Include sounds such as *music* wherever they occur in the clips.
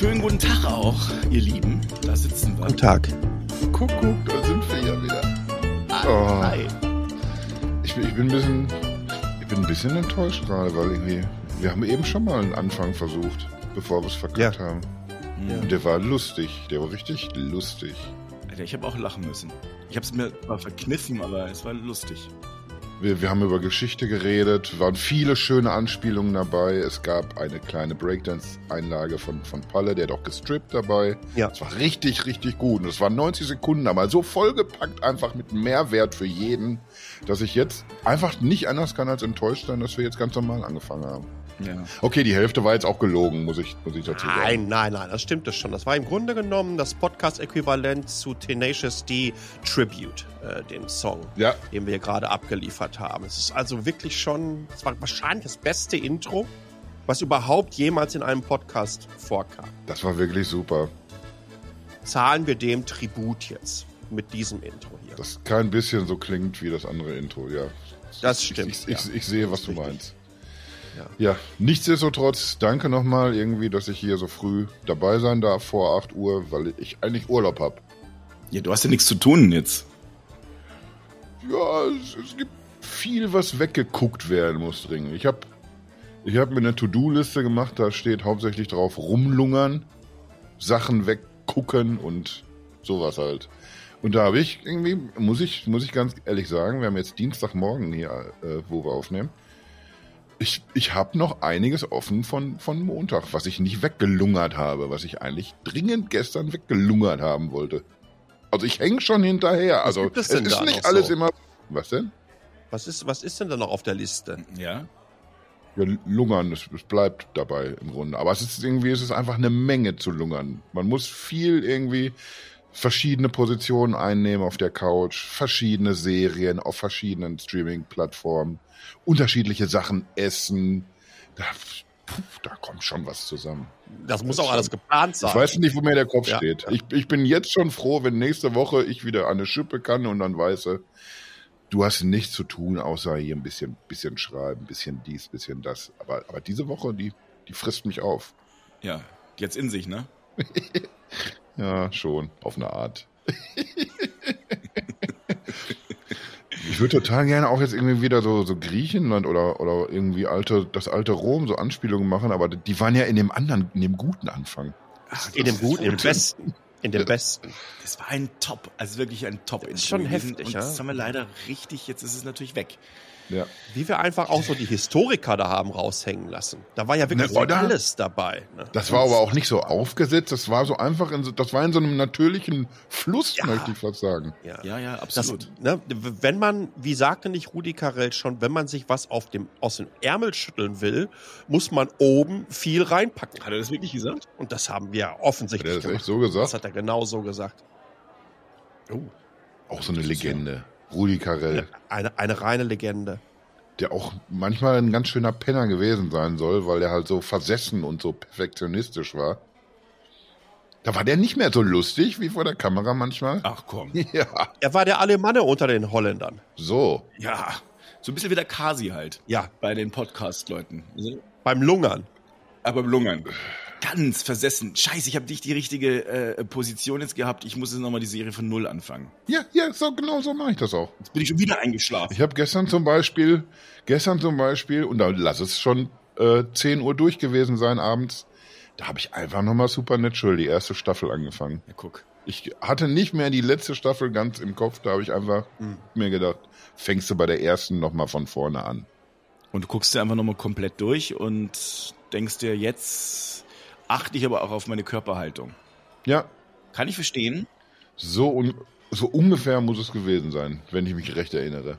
Schönen guten Tag auch, ihr Lieben. Da sitzen wir. Guten Tag. Kuckuck, da sind wir ja wieder. Ah, Oh. Hi. Ich, bin- ich bin ein bisschen, ich bin ein bisschen enttäuscht gerade, weil irgendwie, wir haben eben schon mal einen Anfang versucht, bevor wir es verkackt Ja. haben. Ja. Und der war lustig, der war richtig lustig. Alter, ich habe auch lachen müssen. Ich habe es mir zwar verkniffen, aber es war lustig. Wir, wir haben über Geschichte geredet, waren viele schöne Anspielungen dabei. Es gab eine kleine Breakdance-Einlage von, von Palle, der hat auch gestrippt dabei. Ja. Es war richtig, richtig gut. Und es waren 90 Sekunden, aber so vollgepackt einfach mit Mehrwert für jeden, dass ich jetzt einfach nicht anders kann als enttäuscht sein, dass wir jetzt ganz normal angefangen haben. Ja. Okay, die Hälfte war jetzt auch gelogen, muss ich, muss ich dazu sagen. Nein, nein, nein, das stimmt es schon. Das war im Grunde genommen das Podcast-Äquivalent zu Tenacious D Tribute, äh, dem Song, Ja, den wir gerade abgeliefert haben. Es ist also wirklich schon, es war wahrscheinlich das beste Intro, was überhaupt jemals in einem Podcast vorkam. das war wirklich super. Zahlen wir dem Tribut jetzt mit diesem Intro hier. Das kein bisschen so klingt wie das andere Intro, ja. Das stimmt. Ich, ich, ja. ich sehe, was Das du richtig. meinst. Ja. Ja, nichtsdestotrotz, danke nochmal irgendwie, dass ich hier so früh dabei sein darf vor 8 Uhr, weil ich eigentlich Urlaub habe. ja, du hast ja nichts zu tun jetzt. Ja, es, es gibt viel, was weggeguckt werden muss dringend. Ich habe ich hab mir eine To-Do-Liste gemacht, da steht hauptsächlich drauf rumlungern, Sachen weggucken und sowas halt. Und da habe ich irgendwie, muss ich, muss ich ganz ehrlich sagen, wir haben jetzt Dienstagmorgen hier, äh, wo wir aufnehmen. Ich, ich habe noch einiges offen von, von Montag, was ich nicht weggelungert habe, was ich eigentlich dringend gestern weggelungert haben wollte. Also ich hänge schon hinterher. Also gibt es ist da nicht noch alles so? immer. Was denn? Was ist, was ist denn da noch auf der Liste? Ja. Ja, lungern, es, es bleibt dabei im Grunde. Aber es ist irgendwie, es ist einfach eine Menge zu lungern. Man muss viel irgendwie verschiedene Positionen einnehmen auf der Couch, verschiedene Serien auf verschiedenen Streaming-Plattformen, unterschiedliche Sachen essen. Da, puh, da kommt schon was zusammen. Das muss Das auch alles geplant sein. Ich weiß nicht, wo mir der Kopf Ja. steht. Ich, ich bin jetzt schon froh, wenn nächste Woche ich wieder an eine Schippe kann und dann weiß, du hast nichts zu tun, außer hier ein bisschen, bisschen schreiben, bisschen dies, bisschen das. Aber, aber diese Woche, die, die frisst mich auf. Ja. Jetzt in sich, ne? *laughs* Ja, schon, auf eine Art. *laughs* ich würde total gerne auch jetzt irgendwie wieder so, so Griechenland oder, oder irgendwie alte, das alte Rom so Anspielungen machen, aber die waren ja in dem anderen, in dem guten Anfang. Ach, in dem Guten, in dem Guten. Besten. In dem Besten. Das war ein Top, also wirklich ein top ist schon heftig, Und ja. das haben wir leider richtig, jetzt ist es natürlich weg. Ja. Wie wir einfach auch so die Historiker da haben raushängen lassen. Da war ja wirklich Ne, so alles dabei. Ne? Das war aber auch nicht so aufgesetzt, das war so einfach, in so, das war in so einem natürlichen Fluss, Ja. möchte ich fast sagen. Ja. Ja, ja, Das, absolut. ne, wenn man, wie sagte nicht Rudi Carell schon, wenn man sich was auf dem, aus dem Ärmel schütteln will, muss man oben viel reinpacken. Hat er das wirklich gesagt? Und das haben wir Hat offensichtlich er das echt gemacht. so Das gesagt? hat er genau so gesagt. Oh, Auch so eine Legende. Rudi Carell, eine, eine reine Legende. der auch manchmal ein ganz schöner Penner gewesen sein soll, weil er halt so versessen und so perfektionistisch war. Da war der nicht mehr so lustig wie vor der Kamera manchmal. Ach komm. *laughs* Ja, Er war der Alemanne unter den Holländern. so. Ja. So ein bisschen wie der Kasi halt. Ja, Bei den Podcast-Leuten. Also, beim Lungern. Aber Lungern. Ganz versessen. Scheiße, ich habe nicht die richtige äh, Position jetzt gehabt. Ich muss jetzt nochmal die Serie von Null anfangen. Ja, ja, so genau so mache ich das auch. Jetzt bin ich schon wieder eingeschlafen. Ich habe gestern zum Beispiel, gestern zum Beispiel, und da lass es schon äh, 10 Uhr durch gewesen sein abends, da habe ich einfach nochmal Supernatural, die erste Staffel angefangen. Ja, guck. Ich hatte nicht mehr die letzte Staffel ganz im Kopf, da habe ich einfach Hm. mir gedacht, fängst du bei der ersten nochmal von vorne an. Und du guckst dir einfach nochmal komplett durch und denkst dir, jetzt achte ich aber auch auf meine Körperhaltung. Ja, Kann ich verstehen. so, un so ungefähr muss es gewesen sein, wenn ich mich recht erinnere.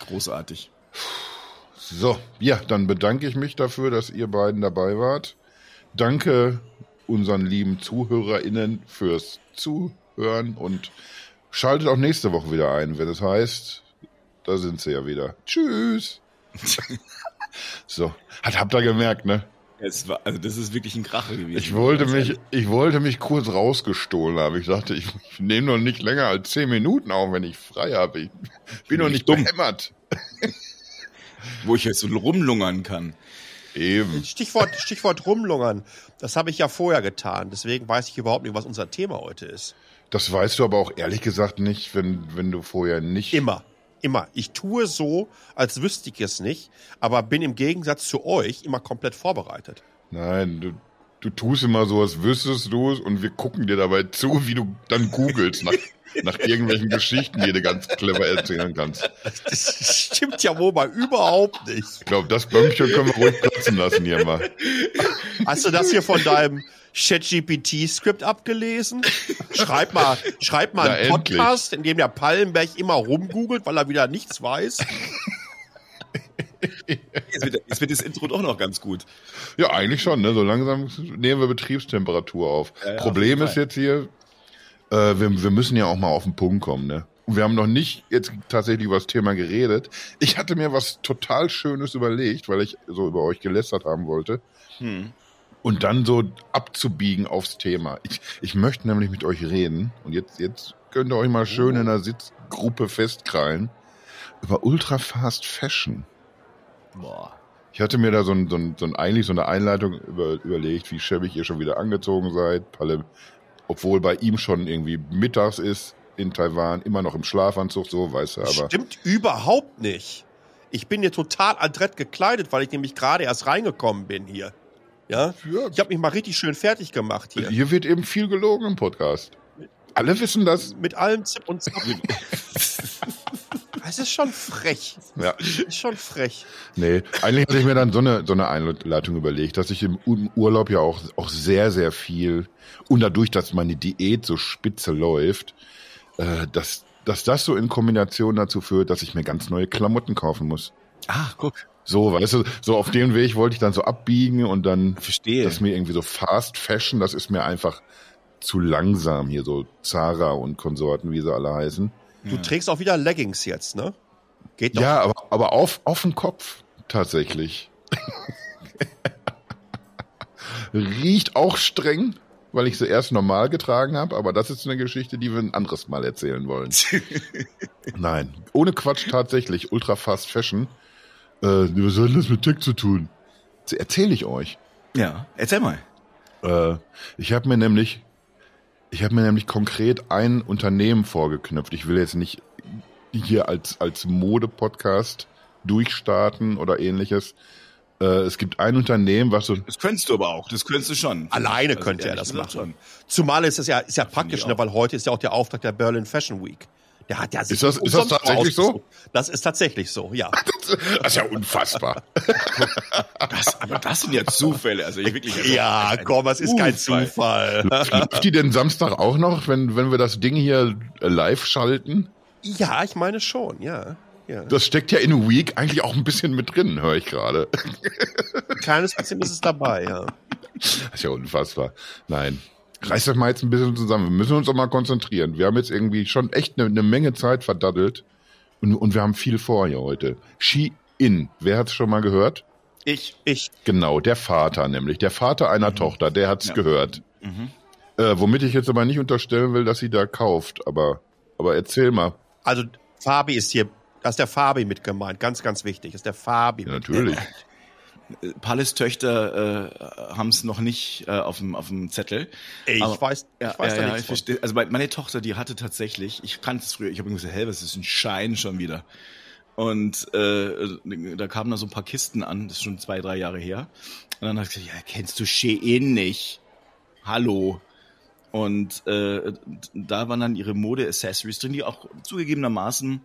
Großartig. So, ja, dann bedanke ich mich dafür, dass ihr beiden dabei wart. Danke unseren lieben ZuhörerInnen fürs Zuhören und schaltet auch nächste Woche wieder ein, wenn es heißt, da sind sie ja wieder. Tschüss. *laughs* so, hat, habt ihr gemerkt, ne? Es war, also das ist wirklich ein Kracher gewesen. Ich wollte mich, ich wollte mich kurz rausgestohlen haben. Ich dachte, ich, ich nehme noch nicht länger als zehn Minuten auf, wenn ich frei habe. Ich bin noch nicht dumm. behämmert. Wo ich jetzt so rumlungern kann. Eben. Stichwort, Stichwort rumlungern. Das habe ich ja vorher getan. Deswegen weiß ich überhaupt nicht, was unser Thema heute ist. Das weißt du aber auch ehrlich gesagt nicht, wenn, wenn du vorher nicht. Immer. Immer. Ich tue so, als wüsste ich es nicht, aber bin im Gegensatz zu euch immer komplett vorbereitet. Nein, du, du tust immer so, als wüsstest du es und wir gucken dir dabei zu, wie du dann googelst nach, nach irgendwelchen Geschichten, die du ganz clever erzählen kannst. Das stimmt ja wohl mal überhaupt nicht. Ich glaube, das Bömmchen können wir ruhig platzen lassen hier mal. Hast du das hier von deinem ChatGPT-Skript abgelesen? Schreib mal, schreib mal *laughs* Na, einen endlich. Podcast, in dem der Pallenberg immer rumgoogelt, weil er wieder nichts weiß. *laughs* Jetzt wird, jetzt wird das Intro doch noch ganz gut. Ja, eigentlich schon, ne? So langsam nehmen wir Betriebstemperatur auf. Ja, ja, Problem auf ist jetzt hier, äh, wir, wir müssen ja auch mal auf den Punkt kommen, ne? Und wir haben noch nicht jetzt tatsächlich über das Thema geredet. Ich hatte mir was total Schönes überlegt, weil ich so über euch gelästert haben wollte. Hm. Und dann so abzubiegen aufs Thema. Ich, ich möchte nämlich mit euch reden. Und jetzt, jetzt könnt ihr euch mal schön in einer Sitzgruppe festkrallen. Über Ultra Fast Fashion. Boah. Ich hatte mir da so, ein, so, ein, so ein, eigentlich so eine Einleitung über, überlegt, wie schäbig ihr schon wieder angezogen seid. Obwohl bei ihm schon irgendwie mittags ist in Taiwan, immer noch im Schlafanzug, so, weißt du, aber. Stimmt überhaupt nicht. Ich bin hier total adrett gekleidet, weil ich nämlich gerade erst reingekommen bin hier. Ja? Ja, Ich habe mich mal richtig schön fertig gemacht hier. hier wird eben viel gelogen im Podcast. Alle wissen das. Mit allem Zip und Zap. Es ist schon frech. Ja. Ist schon frech. Nee, eigentlich hatte ich mir dann so eine, so eine Einleitung überlegt, dass ich im Urlaub ja auch, auch sehr, sehr viel und dadurch, dass meine Diät so spitze läuft, äh, dass, dass das so in Kombination dazu führt, dass ich mir ganz neue Klamotten kaufen muss. Ah, guck. So, weißt du, so auf dem Weg wollte ich dann so abbiegen und dann, Verstehe. dass mir irgendwie so Fast Fashion, das ist mir einfach zu langsam hier, so Zara und Konsorten, wie sie alle heißen. Du trägst auch wieder Leggings jetzt, ne? Geht doch. Ja, aber, aber auf, auf den Kopf tatsächlich. *laughs* Riecht auch streng, weil ich sie erst normal getragen habe, aber das ist eine Geschichte, die wir ein anderes Mal erzählen wollen. *laughs* Nein, ohne Quatsch tatsächlich, Ultra Fast Fashion. Äh, was hat das mit Tech zu tun? Erzähle ich euch. Ja, erzähl mal. Äh, ich habe mir nämlich, ich habe mir nämlich konkret ein Unternehmen vorgeknüpft. Ich will jetzt nicht hier als als Mode-Podcast durchstarten oder ähnliches. Äh, es gibt ein Unternehmen, was so Das könntest du aber auch. Das könntest du schon. Alleine Also könnte er das machen. Zumal ist es ja, ist ja praktisch, ne, weil heute ist ja auch der Auftrag der Berlin Fashion Week. Der hat ja Ist das- ist das tatsächlich so? Das ist tatsächlich so, ja. *laughs* das ist ja unfassbar. *laughs* Das, aber das sind ja Zufälle. Also ich wirklich. Also, Ja, komm, es ist kein Zufall. *laughs* Läuft die denn Samstag auch noch, wenn wenn wir das Ding hier live schalten? Ja, ich meine schon, ja. ja. Das steckt ja in Week eigentlich auch ein bisschen mit drin, höre ich gerade. Ein kleines bisschen ist es dabei, ja. Das ist ja unfassbar. Nein. Reißt euch mal jetzt ein bisschen zusammen. Wir müssen uns doch mal konzentrieren. Wir haben jetzt irgendwie schon echt eine, eine Menge Zeit verdaddelt. Und, und wir haben viel vor hier heute. Ski-In. Wer hat's schon mal gehört? Ich. Ich, Genau, der Vater nämlich. Der Vater einer Tochter, der hat's Ja. gehört. Mhm. Äh, womit ich jetzt aber nicht unterstellen will, dass sie da kauft. Aber, aber erzähl mal. also Fabi ist hier, da ist der Fabi mit gemeint, ganz, ganz wichtig, ist der Fabi. Ja, natürlich. Palles Töchter äh, haben es noch nicht äh, auf dem auf dem Zettel. Ich Aber- weiß, Ja, ich weiß ja, da ja, nichts ich von. verstehe. Also meine, Tochter, die hatte tatsächlich, ich kannte es früher, ich habe gesagt, hä, was ist ein Schein schon wieder? Und äh, da kamen da so ein paar Kisten an, das ist schon zwei, drei Jahre her. Und dann hat sie gesagt, ja, kennst du Shein nicht? Hallo. Und äh, da waren dann ihre Mode-Accessories drin, die auch zugegebenermaßen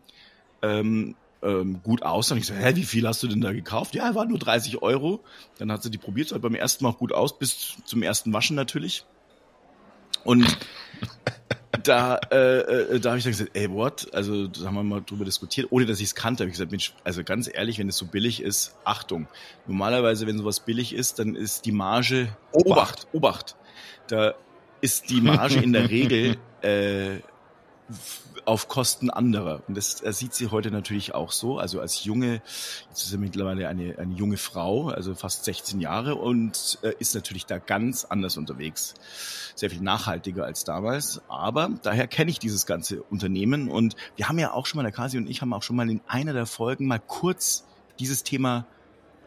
ähm, ähm, gut aussahen. Ich so, hä, wie viel hast du denn da gekauft? Ja, war nur 30 Euro. Dann hat sie die probiert, sah beim ersten Mal auch gut aus, bis zum ersten Waschen natürlich. Und *laughs* da, äh, äh, da habe ich dann gesagt, ey, what? Also da haben wir mal drüber diskutiert, ohne dass ich es kannte. Habe ich gesagt, Mensch, also ganz ehrlich, wenn es so billig ist, Achtung. Normalerweise, wenn sowas billig ist, dann ist die Marge Obacht, Obacht. Da ist die Marge in der Regel *laughs* äh, auf Kosten anderer. Und das sieht sie heute natürlich auch so. Also als junge, jetzt ist sie mittlerweile eine, eine junge Frau, also fast 16 Jahre und äh, ist natürlich da ganz anders unterwegs. Sehr viel nachhaltiger als damals. Aber daher kenne ich dieses ganze Unternehmen und wir haben ja auch schon mal, der Kasi und ich haben auch schon mal in einer der Folgen mal kurz dieses Thema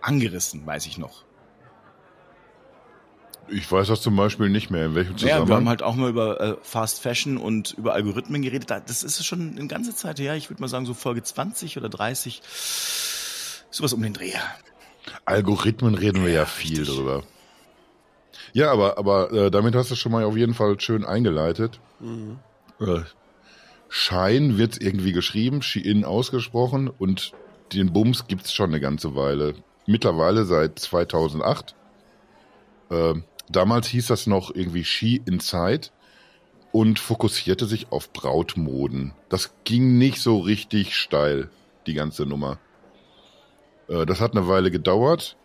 angerissen, weiß ich noch. Ich weiß das zum Beispiel nicht mehr. In welchem Ja, Zusammenhang? wir haben halt auch mal über äh, Fast Fashion und über Algorithmen geredet. Da- Das ist schon eine ganze Zeit her. Ich würde mal sagen, so Folge 20 oder 30. Sowas um den Dreh. Algorithmen reden wir ja, Ja, viel richtig. drüber. Ja, aber, aber äh, damit hast du schon mal auf jeden Fall schön eingeleitet. Mhm. Äh, Schein wird irgendwie geschrieben, Shein ausgesprochen und den Bums gibt's schon eine ganze Weile. Mittlerweile seit 2008. Äh, damals hieß das noch irgendwie She Inside und fokussierte sich auf Brautmoden. Das ging nicht so richtig steil, die ganze Nummer. Äh, das hat eine Weile gedauert,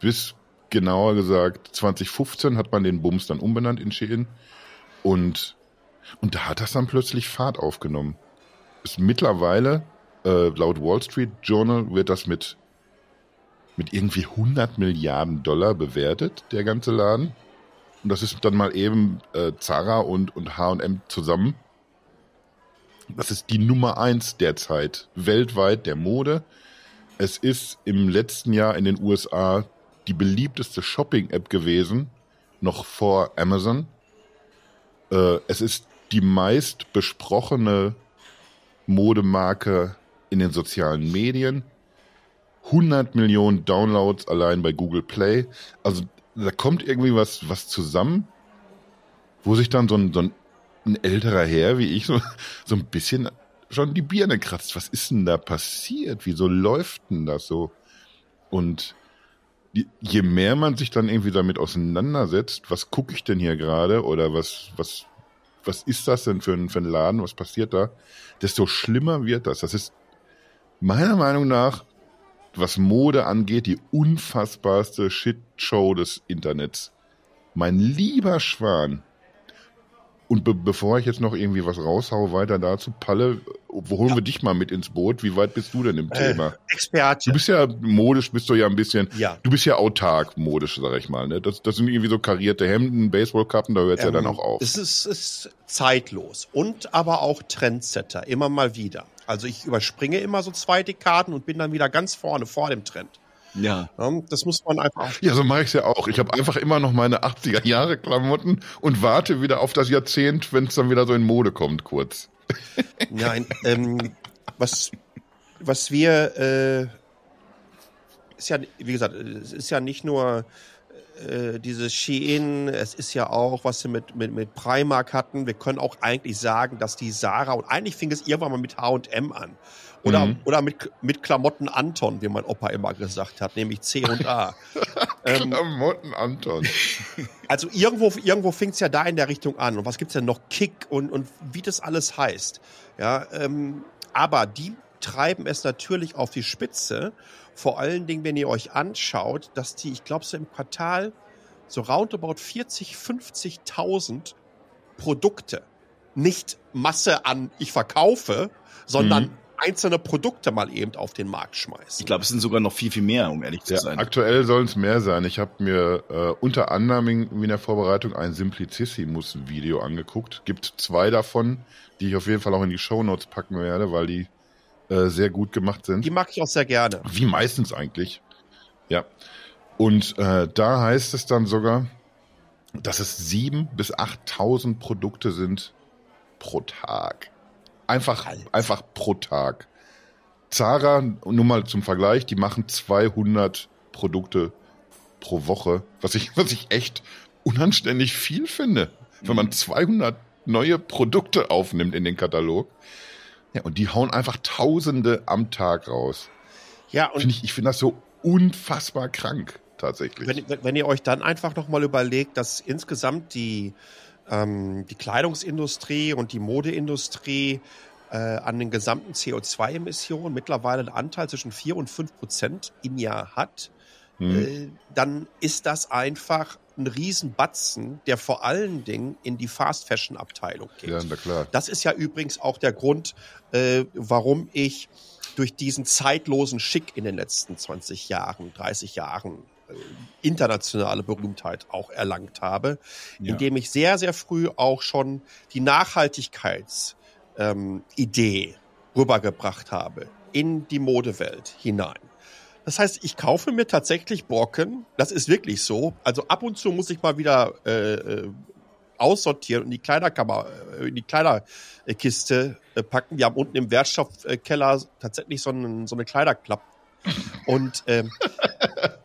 bis genauer gesagt 2015 hat man den Bums dann umbenannt in Shein und und da hat das dann plötzlich Fahrt aufgenommen. Ist mittlerweile äh, laut Wall Street Journal wird das mit mit irgendwie 100 Milliarden Dollar bewertet, der ganze Laden. Und das ist dann mal eben äh, Zara und, und H&M zusammen. Das ist die Nummer eins derzeit weltweit der Mode. Es ist im letzten Jahr in den USA die beliebteste Shopping-App gewesen, noch vor Amazon. Äh, es ist die meist besprochene Modemarke in den sozialen Medien. 100 Millionen Downloads allein bei Google Play. Also da kommt irgendwie was, was zusammen, wo sich dann so ein, so ein, älterer Herr wie ich so, *laughs* so ein bisschen schon die Birne kratzt. Was ist denn da passiert? Wieso läuft denn das so? Und je- je mehr man sich dann irgendwie damit auseinandersetzt, was gucke ich denn hier gerade oder was, was, was ist das denn für ein, für ein Laden, was passiert da, desto schlimmer wird das. Das ist meiner Meinung nach, was Mode angeht, die unfassbarste Shitshow des Internets. Mein lieber Schwan. Und be bevor ich jetzt noch irgendwie was raushaue, weiter dazu, Palle, wo holen wir dich mal mit ins Boot? Wie weit bist du denn im Äh, Thema? Experte. Du bist ja modisch, bist du ja ein bisschen, Ja. du bist ja autark modisch, sag ich mal. Ne? Das, das sind irgendwie so karierte Hemden, Baseballkappen, da hört's ja dann Ähm, auch auf. Es ist, ist zeitlos und aber auch Trendsetter, immer mal wieder. Also ich überspringe immer so zwei Dekaden und bin dann wieder ganz vorne, vor dem Trend. Ja. Ja, das muss man einfach. Ja, so mache ich's ja auch. Ich habe einfach immer noch meine 80er Jahre Klamotten und warte wieder auf das Jahrzehnt, wenn es dann wieder so in Mode kommt, kurz. *laughs* Nein, ähm, was, was wir, äh, ist ja, wie gesagt, es ist ja nicht nur äh, dieses Shein, es ist ja auch, was wir mit, mit, mit Primark hatten. Wir können auch eigentlich sagen, dass die Sarah, und eigentlich fing es irgendwann mal mit H&M an. Oder, Mhm. oder mit, mit Klamotten Anton, wie mein Opa immer gesagt hat, nämlich C und A. *laughs* ähm, Klamotten Anton. *laughs* also irgendwo, irgendwo fängt es ja da in der Richtung an. Und was gibt's denn noch? Kick und, und wie das alles heißt. Ja, ähm, aber die treiben es natürlich auf die Spitze. Vor allen Dingen, wenn ihr euch anschaut, dass die, ich glaube, so im Quartal so roundabout 40, 50.000 Produkte, nicht Masse an ich verkaufe, sondern Mhm. Einzelne Produkte mal eben auf den Markt schmeißen. Ich glaube, es sind sogar noch viel, viel mehr, um ehrlich zu Ja, sein. aktuell sollen es mehr sein. Ich habe mir äh, unter anderem in, in der Vorbereitung ein Simplicissimus-Video angeguckt. Gibt zwei davon, die ich auf jeden Fall auch in die Shownotes packen werde, weil die äh, sehr gut gemacht sind. die mag ich auch sehr gerne. Wie meistens eigentlich. Ja. Und äh, da heißt es dann sogar, dass es sieben bis 8.000 Produkte sind pro Tag. Einfach, Alter. einfach pro Tag. Zara, nur mal zum Vergleich, die machen 200 Produkte pro Woche, was ich, *laughs* was ich echt unanständig viel finde, wenn man 200 neue Produkte aufnimmt in den Katalog. Ja, und die hauen einfach Tausende am Tag raus. Ja, und Finde ich, ich finde das so unfassbar krank, tatsächlich. wenn, wenn- wenn ihr euch dann einfach nochmal überlegt, dass insgesamt die, ähm, die Kleidungsindustrie und die Modeindustrie äh, an den gesamten CO2-Emissionen mittlerweile einen Anteil zwischen 4 und 5 Prozent im Jahr hat, Hm. äh, dann ist das einfach ein Riesenbatzen, der vor allen Dingen in die Fast-Fashion-Abteilung geht. ja, na klar. Das ist ja übrigens auch der Grund, äh, warum ich durch diesen zeitlosen Schick in den letzten 20 Jahren, 30 Jahren internationale Berühmtheit auch erlangt habe, Ja. indem ich sehr, sehr früh auch schon die Nachhaltigkeitsidee ähm, rübergebracht habe in die Modewelt hinein. Das heißt, ich kaufe mir tatsächlich Brocken. Das ist wirklich so. Also ab und zu muss ich mal wieder äh, äh aussortieren und die Kleiderkammer, äh, in die Kleiderkiste äh, packen. Wir haben unten im Wertstoffkeller tatsächlich so, einen, so eine Kleiderklappe. Und ähm,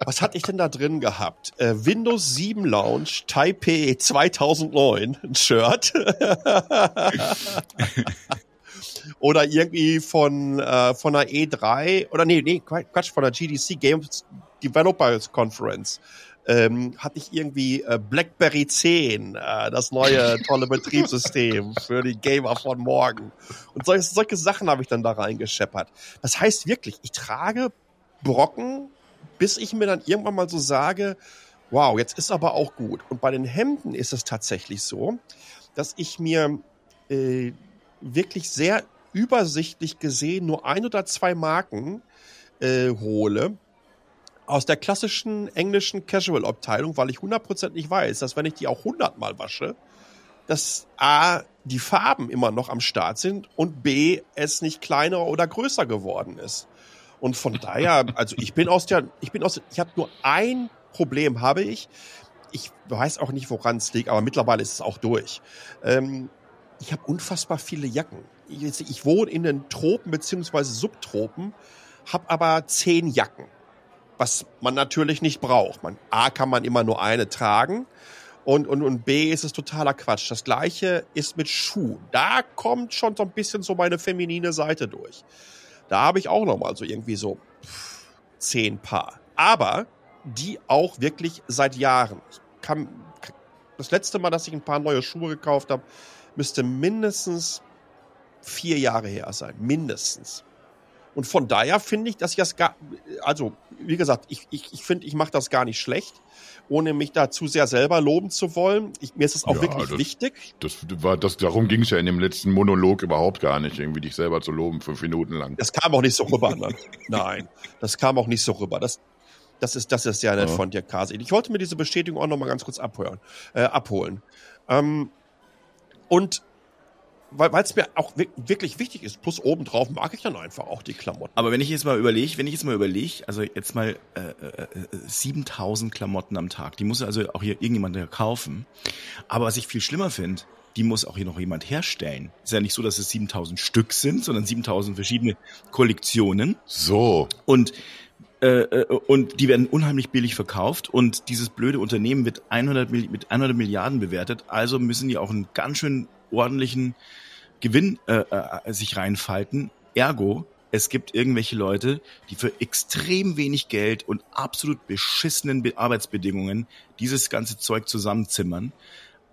was hatte ich denn da drin gehabt? Äh, Windows 7 Launch Taipei 2009, ein Shirt. *laughs* oder irgendwie von, äh, von der E3 oder nee, nee, Quatsch, von der GDC Games Developers Conference. Ähm, hatte ich irgendwie äh, BlackBerry 10, äh, das neue tolle Betriebssystem für die Gamer von morgen. Und solche, solche Sachen habe ich dann da reingescheppert. Das heißt wirklich, ich trage Brocken, bis ich mir dann irgendwann mal so sage, wow, jetzt ist aber auch gut. Und bei den Hemden ist es tatsächlich so, dass ich mir äh, wirklich sehr übersichtlich gesehen nur ein oder zwei Marken äh, hole aus der klassischen englischen Casual-Abteilung, weil ich hundertprozentig weiß, dass wenn ich die auch hundertmal wasche, dass A, die Farben immer noch am Start sind und B, es nicht kleiner oder größer geworden ist. Und von daher, also ich bin aus der, ich bin aus, ich habe nur ein Problem habe ich. Ich weiß auch nicht, woran es liegt, aber mittlerweile ist es auch durch. Ähm, ich habe unfassbar viele Jacken. Ich, ich, wohne in den Tropen beziehungsweise Subtropen, habe aber zehn Jacken, was man natürlich nicht braucht. Man, A kann man immer nur eine tragen und, und, und B ist es totaler Quatsch. Das gleiche ist mit Schuhen. Da kommt schon so ein bisschen so meine feminine Seite durch. Da habe ich auch noch mal so irgendwie so zehn Paar. Aber die auch wirklich seit Jahren. Kann, das letzte Mal, dass ich ein paar neue Schuhe gekauft habe, müsste mindestens vier Jahre her sein. Mindestens. Und von daher finde ich, dass ich das gar, also wie gesagt, ich, ich, ich finde, ich mache das gar nicht schlecht, ohne mich da zu sehr selber loben zu wollen. Ich, mir ist es auch ja, wirklich das, wichtig. Das war, das, darum ging es ja in dem letzten Monolog überhaupt gar nicht, irgendwie dich selber zu loben, fünf Minuten lang. Das kam auch nicht so rüber, ne? Nein, das kam auch nicht so rüber. Das, das ist, das ist sehr nett ja. von dir, Kasi. Ich wollte mir diese Bestätigung auch noch mal ganz kurz abhören, äh, abholen. Ähm, und weil es mir auch wirklich wichtig ist. Plus obendrauf mag ich dann einfach auch die Klamotten. Aber wenn ich jetzt mal überlege, wenn ich jetzt mal überlege, also jetzt mal äh, äh, 7000 äh, Klamotten am Tag, die muss also auch hier irgendjemand kaufen. Aber was ich viel schlimmer finde, die muss auch hier noch jemand herstellen. Ist ja nicht so, dass es 7000 Stück sind, sondern 7000 verschiedene Kollektionen. So. Und äh, äh, und die werden unheimlich billig verkauft und dieses blöde Unternehmen wird 100 mit 100 Milliarden bewertet, also müssen die auch einen ganz schön ordentlichen Gewinn äh, äh, sich reinfalten. Ergo, es gibt irgendwelche Leute, die für extrem wenig Geld und absolut beschissenen Arbeitsbedingungen dieses ganze Zeug zusammenzimmern,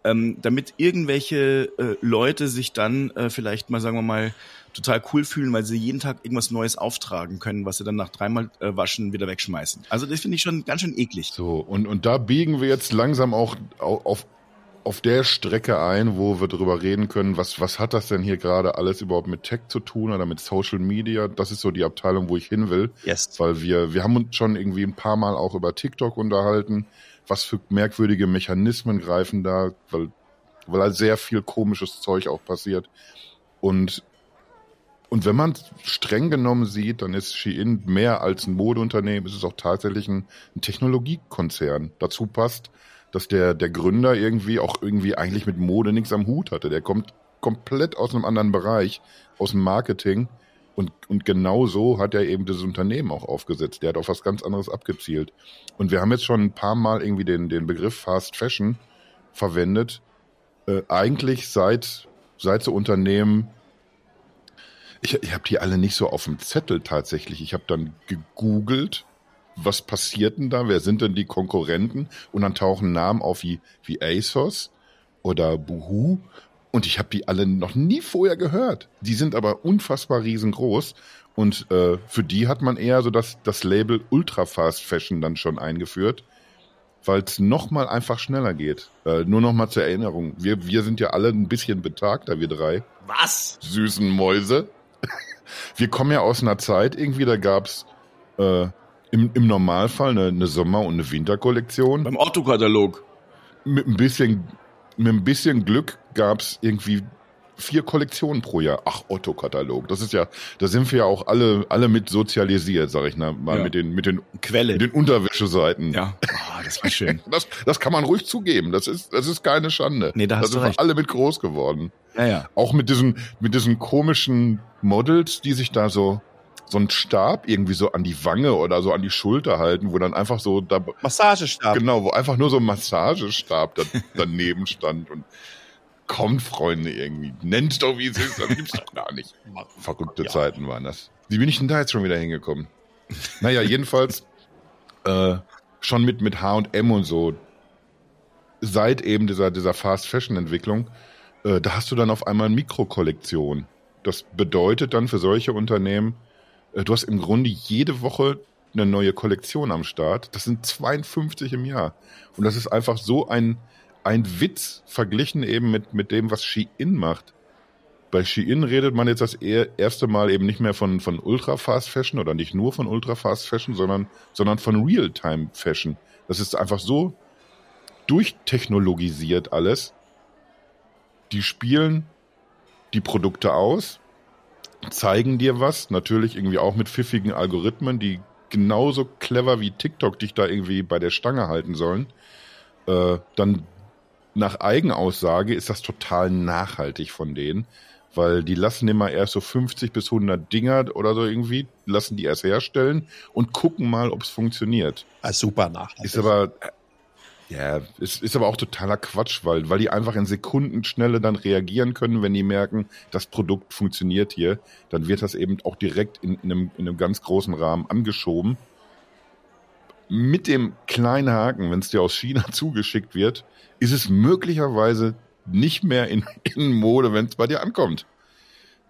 ähm, damit irgendwelche äh, Leute sich dann äh, vielleicht mal, sagen wir mal, total cool fühlen, weil sie jeden Tag irgendwas Neues auftragen können, was sie dann nach dreimal äh, Waschen wieder wegschmeißen. Also das finde ich schon ganz schön eklig. So, und, und da biegen wir jetzt langsam auch auf, auf der Strecke ein, wo wir darüber reden können, was, was hat das denn hier gerade alles überhaupt mit Tech zu tun oder mit Social Media? Das ist so die Abteilung, wo ich hin will. Yes. Weil wir, wir haben uns schon irgendwie ein paar Mal auch über TikTok unterhalten. Was für merkwürdige Mechanismen greifen da, weil, weil halt sehr viel komisches Zeug auch passiert. Und und wenn man streng genommen sieht, dann ist Shein mehr als ein Modeunternehmen, es ist auch tatsächlich ein, ein Technologiekonzern. Dazu passt, dass der, der Gründer irgendwie auch irgendwie eigentlich mit Mode nichts am Hut hatte. Der kommt komplett aus einem anderen Bereich, aus dem Marketing. Und, und genau so hat er eben das Unternehmen auch aufgesetzt. Der hat auf was ganz anderes abgezielt. Und wir haben jetzt schon ein paar Mal irgendwie den, den Begriff Fast Fashion verwendet. Äh, eigentlich seit, seit so Unternehmen ich, ich habe die alle nicht so auf dem Zettel tatsächlich. Ich habe dann gegoogelt, was passiert denn da? Wer sind denn die Konkurrenten? Und dann tauchen Namen auf wie, wie ASOS oder Boohoo. Und ich habe die alle noch nie vorher gehört. Die sind aber unfassbar riesengroß. Und äh, für die hat man eher so das, das Label Ultra Fast Fashion dann schon eingeführt, weil es nochmal einfach schneller geht. Äh, nur nochmal zur Erinnerung. Wir, wir sind ja alle ein bisschen betagter, wir drei. Was? Süßen Mäuse *laughs* wir kommen ja aus einer Zeit, irgendwie, da gab's äh, im, im Normalfall eine, eine Sommer- und eine Winterkollektion. Beim Otto-Katalog. Mit ein bisschen, mit ein bisschen Glück gab's irgendwie vier Kollektionen pro Jahr. Ach, Otto-Katalog. Das ist ja, da sind wir ja auch alle, alle mit sozialisiert, sag ich mal, Ja. mit den, mit den, Quelle. mit den Unterwäscheseiten. ja, oh, das war schön. *laughs* Das, das kann man ruhig zugeben. Das ist, das ist keine Schande. Nee, da hast da du sind wir recht. alle mit groß geworden. Ja, ja. Auch mit diesen, mit diesen komischen Models, die sich da so, so einen Stab irgendwie so an die Wange oder so an die Schulter halten, wo dann einfach so da, Massagestab. genau, wo einfach nur so ein Massagestab da, daneben stand und kommt, Freunde, irgendwie. Nennt doch, wie es ist, das gibt's doch gar nicht. Verrückte Ja. Zeiten waren das. Wie bin ich denn da jetzt schon wieder hingekommen? Naja, jedenfalls äh, schon mit, mit H&M und so, seit eben dieser, dieser Fast-Fashion-Entwicklung, äh, da hast du dann auf einmal Mikrokollektion. Das bedeutet dann für solche Unternehmen, du hast im Grunde jede Woche eine neue Kollektion am Start. Das sind 52 im Jahr. Und das ist einfach so ein, ein Witz verglichen eben mit, mit dem, was Shein macht. Bei Shein redet man jetzt das erste Mal eben nicht mehr von, von Ultra Fast Fashion oder nicht nur von Ultra Fast Fashion, sondern, sondern von Real-Time Fashion. Das ist einfach so durchtechnologisiert alles. Die spielen die Produkte aus, zeigen dir was, natürlich irgendwie auch mit pfiffigen Algorithmen, die genauso clever wie TikTok dich da irgendwie bei der Stange halten sollen. Äh, dann nach Eigenaussage ist das total nachhaltig von denen, weil die lassen immer erst so 50 bis 100 Dinger oder so irgendwie, lassen die erst herstellen und gucken mal, ob es funktioniert. Ah, super nachhaltig. Ist aber, ja, ist, ist aber auch totaler Quatsch, weil, weil die einfach in Sekundenschnelle dann reagieren können, wenn die merken, das Produkt funktioniert hier, dann wird das eben auch direkt in, in, einem, in einem ganz großen Rahmen angeschoben. Mit dem kleinen Haken, wenn es dir aus China *laughs* zugeschickt wird, ist es möglicherweise nicht mehr in, in Mode, wenn es bei dir ankommt.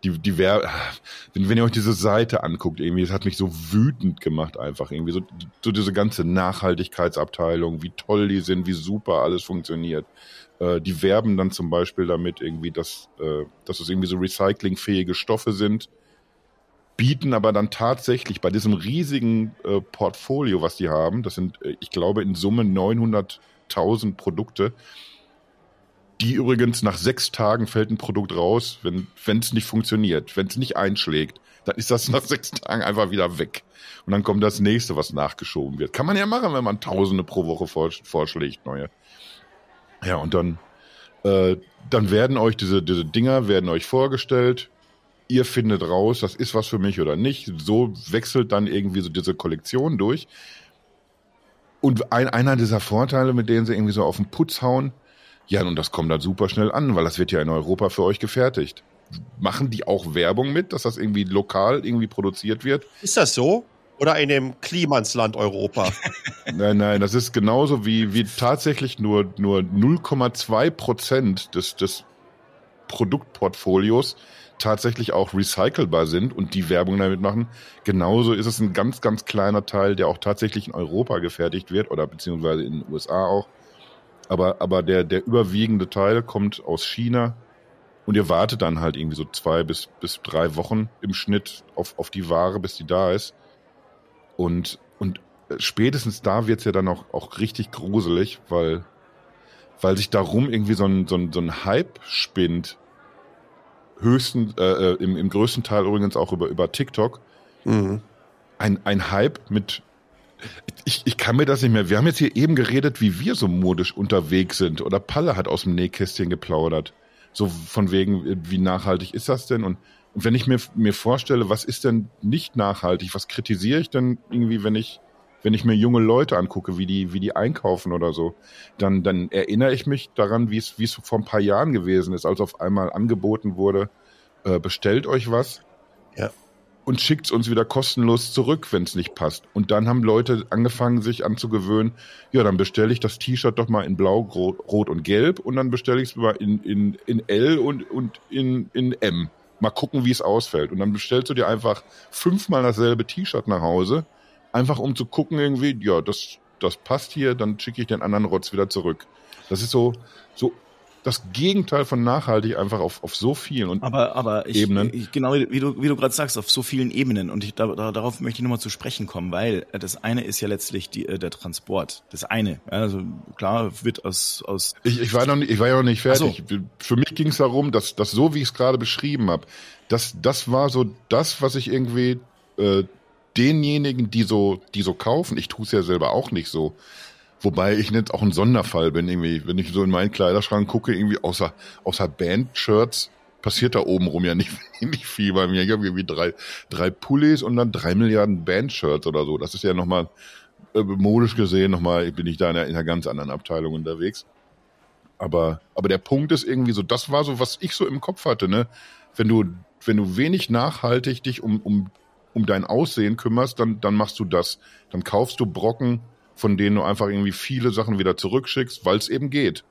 Die, die Wer wenn, wenn ihr euch diese Seite anguckt, irgendwie, es hat mich so wütend gemacht einfach irgendwie. So, so diese ganze Nachhaltigkeitsabteilung, wie toll die sind, wie super alles funktioniert. Äh, die werben dann zum Beispiel damit irgendwie, dass, äh, dass es irgendwie so recyclingfähige Stoffe sind, bieten aber dann tatsächlich bei diesem riesigen äh, Portfolio, was die haben, das sind, äh, ich glaube, in Summe 900.000 Produkte, die übrigens nach sechs Tagen fällt ein Produkt raus, wenn es nicht funktioniert, wenn es nicht einschlägt, dann ist das nach sechs Tagen einfach wieder weg. Und dann kommt das nächste, was nachgeschoben wird. Kann man ja machen, wenn man Tausende pro Woche vor, vorschlägt, neue. Ja, und dann, äh, dann werden euch diese, diese Dinger werden euch vorgestellt. Ihr findet raus, das ist was für mich oder nicht. So wechselt dann irgendwie so diese Kollektion durch. Und ein, einer dieser Vorteile, mit denen sie irgendwie so auf den Putz hauen, ja, und das kommt dann super schnell an, weil das wird ja in Europa für euch gefertigt. Machen die auch Werbung mit, dass das irgendwie lokal irgendwie produziert wird? Ist das so? Oder in dem Klimansland Europa? *laughs* Nein, nein, das ist genauso wie, wie tatsächlich nur, nur 0,2 Prozent des, des Produktportfolios tatsächlich auch recycelbar sind und die Werbung damit machen. Genauso ist es ein ganz, ganz kleiner Teil, der auch tatsächlich in Europa gefertigt wird oder beziehungsweise in den USA auch. Aber, aber der, der überwiegende Teil kommt aus China und ihr wartet dann halt irgendwie so zwei bis, bis drei Wochen im Schnitt auf, auf die Ware, bis die da ist. Und, und spätestens da wird's ja dann auch, auch richtig gruselig, weil, weil sich darum irgendwie so ein, so ein, so ein Hype spinnt. Höchsten, äh, im, im größten Teil übrigens auch über, über TikTok. mhm. Ein, ein Hype mit, ich, ich kann mir das nicht mehr. Wir haben jetzt hier eben geredet, wie wir so modisch unterwegs sind. Oder Palle hat aus dem Nähkästchen geplaudert. So von wegen, wie nachhaltig ist das denn? Und, und wenn ich mir, mir vorstelle, was ist denn nicht nachhaltig? Was kritisiere ich denn irgendwie, wenn ich, wenn ich mir junge Leute angucke, wie die, wie die einkaufen oder so, dann, dann erinnere ich mich daran, wie es, wie es vor ein paar Jahren gewesen ist, als auf einmal angeboten wurde, äh, bestellt euch was. Ja. Und schickt's uns wieder kostenlos zurück, wenn es nicht passt. Und dann haben Leute angefangen, sich anzugewöhnen, ja, dann bestelle ich das T-Shirt doch mal in Blau, Rot und Gelb und dann bestelle ich es mal in, in, in L und, und in, in M. Mal gucken, wie es ausfällt. Und dann bestellst du dir einfach fünfmal dasselbe T-Shirt nach Hause, einfach um zu gucken irgendwie, ja, das, das passt hier, dann schicke ich den anderen Rotz wieder zurück. Das ist so, so das Gegenteil von nachhaltig einfach auf, auf so vielen und aber, aber ich, Ebenen. Ich, genau wie du, wie du gerade sagst, auf so vielen Ebenen. Und ich, da, da, darauf möchte ich nochmal zu sprechen kommen, weil äh, das eine ist ja letztlich die, äh, der Transport. Das eine. Also klar wird aus. aus ich, ich, war noch nicht, ich war ja noch nicht fertig. So. Für mich ging es darum, dass, dass so, wie ich es gerade beschrieben habe, das, das war so das, was ich irgendwie äh, denjenigen, die so, die so kaufen, ich tue es ja selber auch nicht so, Wobei ich nicht auch ein Sonderfall bin, irgendwie, wenn ich so in meinen Kleiderschrank gucke, irgendwie außer, außer Band-Shirts passiert da oben rum ja nicht, *laughs* nicht viel bei mir. Ich habe irgendwie drei, drei Pullis und dann drei Milliarden Band-Shirts oder so. Das ist ja nochmal, äh, modisch gesehen, nochmal, bin ich da in einer, in einer ganz anderen Abteilung unterwegs. Aber, aber der Punkt ist irgendwie so, das war so, was ich so im Kopf hatte, ne? Wenn du, wenn du wenig nachhaltig dich um, um, um dein Aussehen kümmerst, dann, dann machst du das. Dann kaufst du Brocken, von denen du einfach irgendwie viele Sachen wieder zurückschickst, weil es eben geht.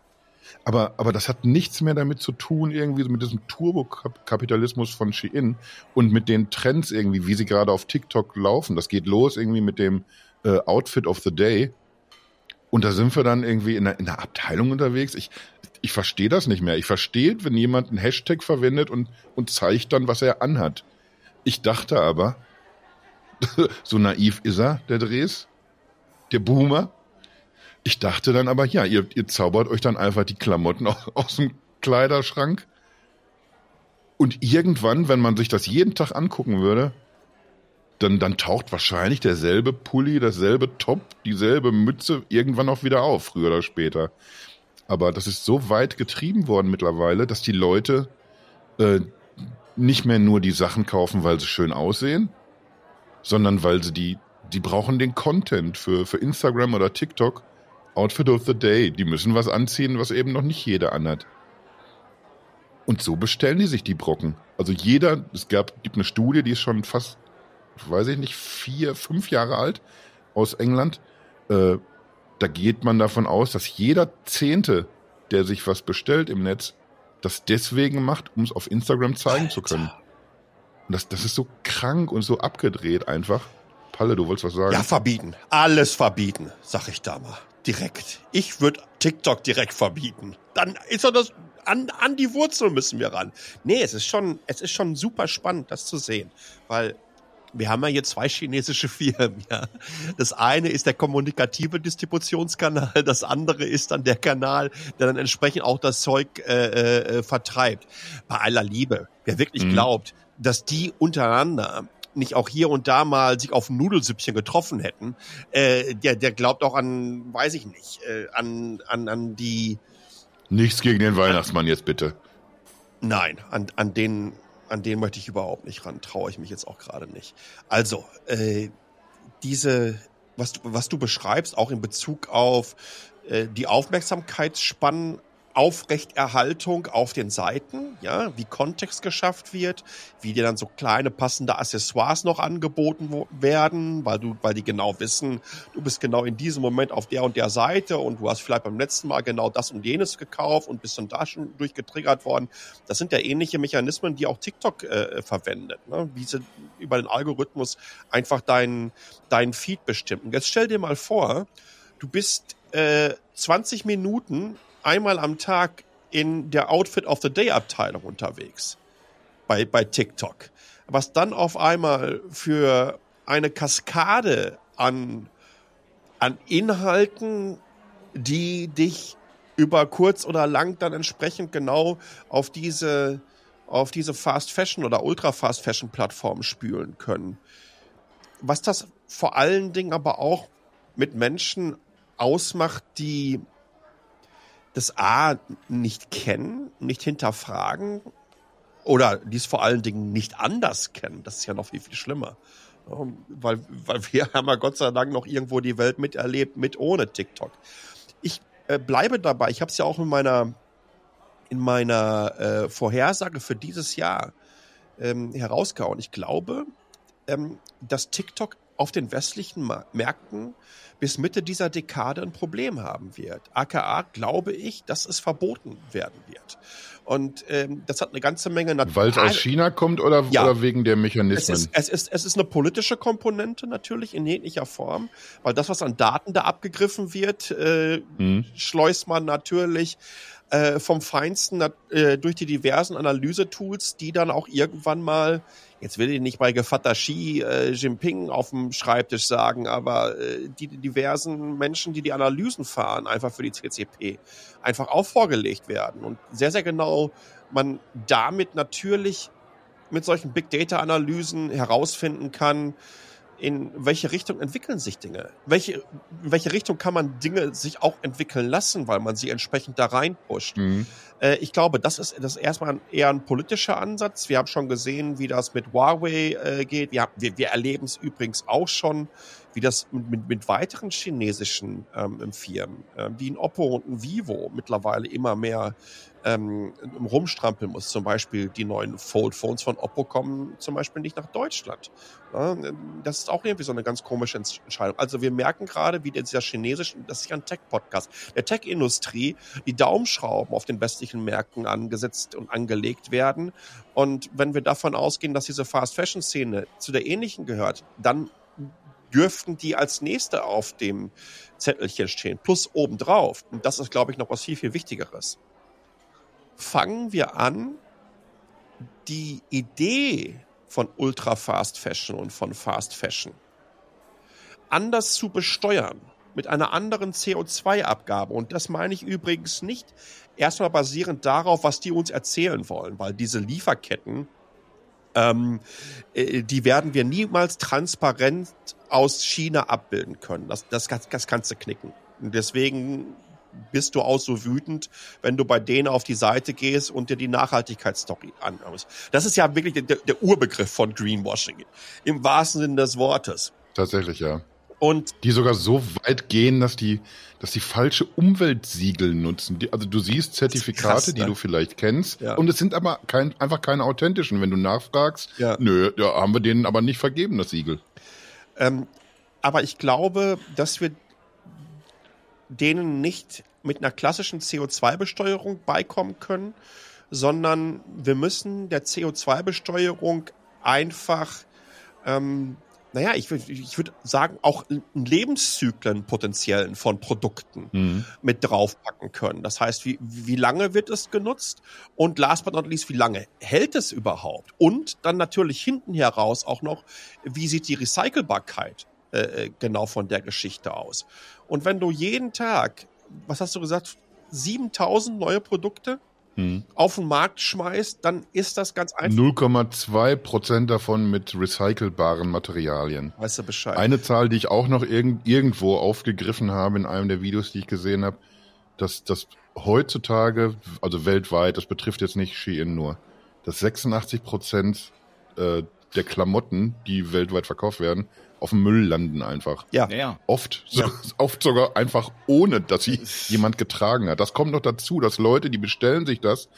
Aber, aber das hat nichts mehr damit zu tun, irgendwie mit diesem Turbokapitalismus von Shein und mit den Trends irgendwie, wie sie gerade auf TikTok laufen. Das geht los irgendwie mit dem äh, Outfit of the Day. Und da sind wir dann irgendwie in der, in der Abteilung unterwegs. Ich, ich verstehe das nicht mehr. Ich verstehe, wenn jemand einen Hashtag verwendet und, und zeigt dann, was er anhat. Ich dachte aber, *laughs* so naiv ist er, der Dres, der Boomer. Ich dachte dann aber, ja, ihr, ihr zaubert euch dann einfach die Klamotten *laughs* aus, dem Kleiderschrank. Und irgendwann, wenn man sich das jeden Tag angucken würde, dann, dann taucht wahrscheinlich derselbe Pulli, dasselbe Top, dieselbe Mütze irgendwann auch wieder auf, früher oder später. Aber das ist so weit getrieben worden mittlerweile, dass die Leute äh, nicht mehr nur die Sachen kaufen, weil sie schön aussehen, sondern weil sie die die brauchen den Content für, für Instagram oder TikTok. Outfit of the Day. Die müssen was anziehen, was eben noch nicht jeder anhat. Und so bestellen die sich die Brocken. Also jeder, es gab, gibt eine Studie, die ist schon fast, weiß ich nicht, vier, fünf Jahre alt aus England. Äh, da geht man davon aus, dass jeder Zehnte, der sich was bestellt im Netz, das deswegen macht, um es auf Instagram zeigen Alter. zu können. Und das, das ist so krank und so abgedreht einfach. Palle, du wolltest was sagen? Ja, verbieten. Alles verbieten, sag ich da mal. Direkt. Ich würde TikTok direkt verbieten. Dann ist doch das, an, an die Wurzel müssen wir ran. Nee, es ist schon, es ist schon super spannend, das zu sehen. Weil wir haben ja hier zwei chinesische *laughs* Firmen, ja. Das eine ist der kommunikative Distributionskanal, das andere ist dann der Kanal, der dann entsprechend auch das Zeug äh, äh, vertreibt. Bei aller Liebe, wer wirklich mhm. glaubt, dass die untereinander nicht auch hier und da mal sich auf ein Nudelsüppchen getroffen hätten, äh, der, der glaubt auch an, weiß ich nicht, äh, an, an, an die. Nichts gegen den Weihnachtsmann jetzt bitte. Nein, an, an den, an den möchte ich überhaupt nicht ran, traue ich mich jetzt auch gerade nicht. Also, äh, diese, was du, was du beschreibst, auch in Bezug auf äh, die Aufmerksamkeitsspannen Aufrechterhaltung auf den Seiten, ja, wie Kontext geschafft wird, wie dir dann so kleine passende Accessoires noch angeboten werden, weil du, weil die genau wissen, du bist genau in diesem Moment auf der und der Seite und du hast vielleicht beim letzten Mal genau das und jenes gekauft und bist dann da schon durchgetriggert worden. Das sind ja ähnliche Mechanismen, die auch TikTok äh, verwendet, ne? wie sie über den Algorithmus einfach deinen deinen Feed bestimmen. Jetzt stell dir mal vor, du bist äh, 20 Minuten einmal am Tag in der Outfit of the Day Abteilung unterwegs bei, bei TikTok. Was dann auf einmal für eine Kaskade an, an Inhalten, die dich über kurz oder lang dann entsprechend genau auf diese, auf diese Fast Fashion oder Ultra Fast Fashion Plattform spülen können. Was das vor allen Dingen aber auch mit Menschen ausmacht, die das A nicht kennen, nicht hinterfragen oder dies vor allen Dingen nicht anders kennen. Das ist ja noch viel, viel schlimmer. Weil, weil wir *laughs* haben ja Gott sei Dank noch irgendwo die Welt miterlebt mit ohne TikTok. Ich äh, bleibe dabei. Ich habe es ja auch in meiner in meiner äh, Vorhersage für dieses Jahr ähm, herausgehauen. Ich glaube, ähm, dass TikTok auf den westlichen Märkten bis Mitte dieser Dekade ein Problem haben wird. AKA glaube ich, dass es verboten werden wird. Und ähm, das hat eine ganze Menge Weil es aus China kommt oder, ja. oder wegen der Mechanismen? Es ist, es, ist, es ist eine politische Komponente natürlich in jeglicher Form, weil das, was an Daten da abgegriffen wird, äh, hm. schleust man natürlich äh, vom Feinsten äh, durch die diversen Analyse-Tools, die dann auch irgendwann mal, jetzt will ich nicht bei Gevatter Xi äh, Jinping auf dem Schreibtisch sagen, aber äh, die, die diversen Menschen, die die Analysen fahren, einfach für die CCP, einfach auch vorgelegt werden. Und sehr, sehr genau man damit natürlich mit solchen Big Data Analysen herausfinden kann, in welche Richtung entwickeln sich Dinge? Welche, in welche Richtung kann man Dinge sich auch entwickeln lassen, weil man sie entsprechend da reinpusht? Mhm. Äh, ich glaube, das ist, das ist erstmal ein, eher ein politischer Ansatz. Wir haben schon gesehen, wie das mit Huawei äh, geht. Wir, wir, wir erleben es übrigens auch schon, wie das mit, mit, weiteren chinesischen ähm, Firmen, äh, wie ein Oppo und ein Vivo mittlerweile immer mehr ähm, rumstrampeln muss. Zum Beispiel die neuen Fold-Phones von Oppo kommen zum Beispiel nicht nach Deutschland. Ja, das ist auch irgendwie so eine ganz komische Entscheidung. Also wir merken gerade, wie dieser chinesische, das ist ja ein Tech-Podcast, der Tech-Industrie die Daumenschrauben auf den westlichen Märkten angesetzt und angelegt werden. Und wenn wir davon ausgehen, dass diese Fast-Fashion-Szene zu der ähnlichen gehört, dann dürften die als nächste auf dem Zettelchen stehen. Plus obendrauf. Und das ist, glaube ich, noch was viel, viel Wichtigeres fangen wir an, die Idee von Ultra Fast Fashion und von Fast Fashion anders zu besteuern, mit einer anderen CO2-Abgabe. Und das meine ich übrigens nicht erstmal basierend darauf, was die uns erzählen wollen, weil diese Lieferketten, ähm, äh, die werden wir niemals transparent aus China abbilden können. Das, das, das kannst du knicken. Und deswegen bist du auch so wütend, wenn du bei denen auf die Seite gehst und dir die Nachhaltigkeitsstory anschaust. Das ist ja wirklich der, der Urbegriff von Greenwashing. Im wahrsten Sinne des Wortes. Tatsächlich, ja. Und die sogar so weit gehen, dass die, dass die falsche Umweltsiegel nutzen. Die, also du siehst Zertifikate, krass, ne? die du vielleicht kennst, ja. und es sind aber kein, einfach keine authentischen. Wenn du nachfragst, ja. nö, ja, haben wir denen aber nicht vergeben, das Siegel. Ähm, aber ich glaube, dass wir denen nicht mit einer klassischen CO2-Besteuerung beikommen können, sondern wir müssen der CO2-Besteuerung einfach, ähm, naja, ich würde ich würd sagen, auch Lebenszyklen potenziellen von Produkten mhm. mit draufpacken können. Das heißt, wie, wie lange wird es genutzt und last but not least, wie lange hält es überhaupt? Und dann natürlich hinten heraus auch noch, wie sieht die Recycelbarkeit äh, äh genau von der Geschichte aus? Und wenn du jeden Tag, was hast du gesagt, 7000 neue Produkte hm. auf den Markt schmeißt, dann ist das ganz einfach. 0,2 Prozent davon mit recycelbaren Materialien. Weißt du Bescheid? Eine Zahl, die ich auch noch irg irgendwo aufgegriffen habe in einem der Videos, die ich gesehen habe, dass das heutzutage, also weltweit, das betrifft jetzt nicht Shein nur, dass 86 Prozent äh, der Klamotten, die weltweit verkauft werden, auf dem Müll landen einfach. Ja. ja. Oft, so, ja. *laughs* oft sogar einfach ohne, dass sie jemand getragen hat. Das kommt noch dazu, dass Leute, die bestellen sich das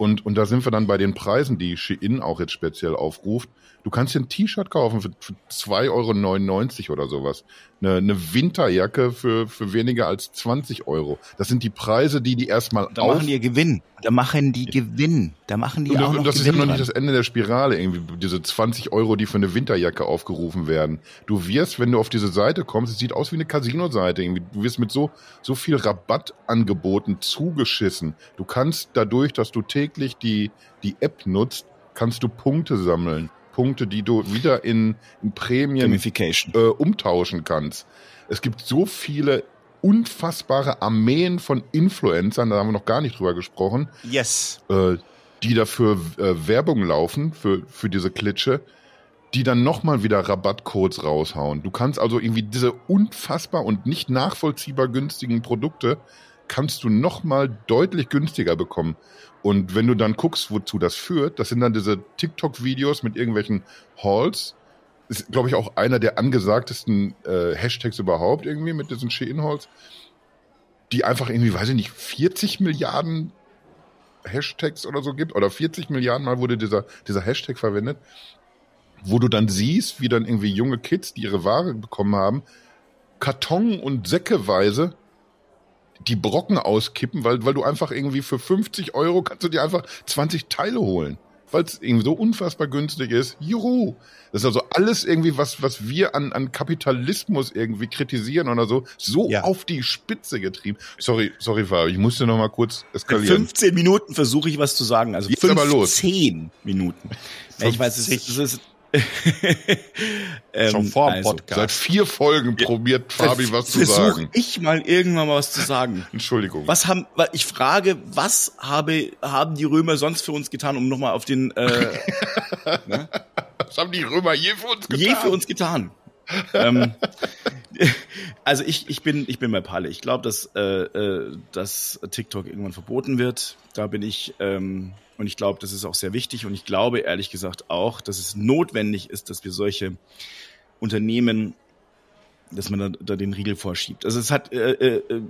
und, und da sind wir dann bei den Preisen, die Shein auch jetzt speziell aufruft. Du kannst dir ein T-Shirt kaufen für, für 2,99 Euro oder sowas. Eine, eine Winterjacke für, für weniger als 20 Euro. Das sind die Preise, die die erstmal Da auf machen die Gewinn. Da machen die Gewinn. Da machen die und, auch und das Gewinn ist ja noch nicht das Ende der Spirale, irgendwie diese 20 Euro, die für eine Winterjacke aufgerufen werden. Du wirst, wenn du auf diese Seite kommst, es sieht aus wie eine Casino-Seite. Irgendwie. Du wirst mit so, so viel Rabattangeboten zugeschissen. Du kannst dadurch, dass du täglich die, die App nutzt, kannst du Punkte sammeln. Punkte, die du wieder in, in Prämien äh, umtauschen kannst. Es gibt so viele unfassbare Armeen von Influencern, da haben wir noch gar nicht drüber gesprochen. Yes. Äh, die dafür äh, Werbung laufen, für, für diese Klitsche, die dann nochmal wieder Rabattcodes raushauen. Du kannst also irgendwie diese unfassbar und nicht nachvollziehbar günstigen Produkte kannst du nochmal deutlich günstiger bekommen. Und wenn du dann guckst, wozu das führt, das sind dann diese TikTok-Videos mit irgendwelchen Halls. Ist, glaube ich, auch einer der angesagtesten äh, Hashtags überhaupt irgendwie mit diesen Shein-Halls. Die einfach irgendwie, weiß ich nicht, 40 Milliarden Hashtags oder so gibt. Oder 40 Milliarden Mal wurde dieser, dieser Hashtag verwendet. Wo du dann siehst, wie dann irgendwie junge Kids, die ihre Ware bekommen haben, Karton und Säckeweise die Brocken auskippen, weil, weil du einfach irgendwie für 50 Euro kannst du dir einfach 20 Teile holen. weil es irgendwie so unfassbar günstig ist. Juhu! Das ist also alles irgendwie, was, was wir an, an Kapitalismus irgendwie kritisieren oder so, so Ja. auf die Spitze getrieben. Sorry, sorry, Fabio, ich musste noch mal kurz In eskalieren. 15 Minuten versuche ich was zu sagen. Also Jetzt aber los. 15 Minuten. *laughs* Ja, ich weiß, es ist, es ist *laughs* ähm, Schon vor dem also, Podcast. Seit vier Folgen probiert Fabi was zu sagen. ich mal irgendwann mal was zu sagen. *laughs* Entschuldigung. Was haben, ich frage, was habe, haben die Römer sonst für uns getan, um nochmal auf den, äh, *laughs* Was haben die Römer je für uns getan? je für uns getan? ähm, also ich, ich bin, ich bin bei Palle. Ich glaube, dass, äh, äh, dass TikTok irgendwann verboten wird. Da bin ich, ähm, und ich glaube, das ist auch sehr wichtig. Und ich glaube ehrlich gesagt auch, dass es notwendig ist, dass wir solche Unternehmen, dass man da, da den Riegel vorschiebt. Also es hat äh, äh,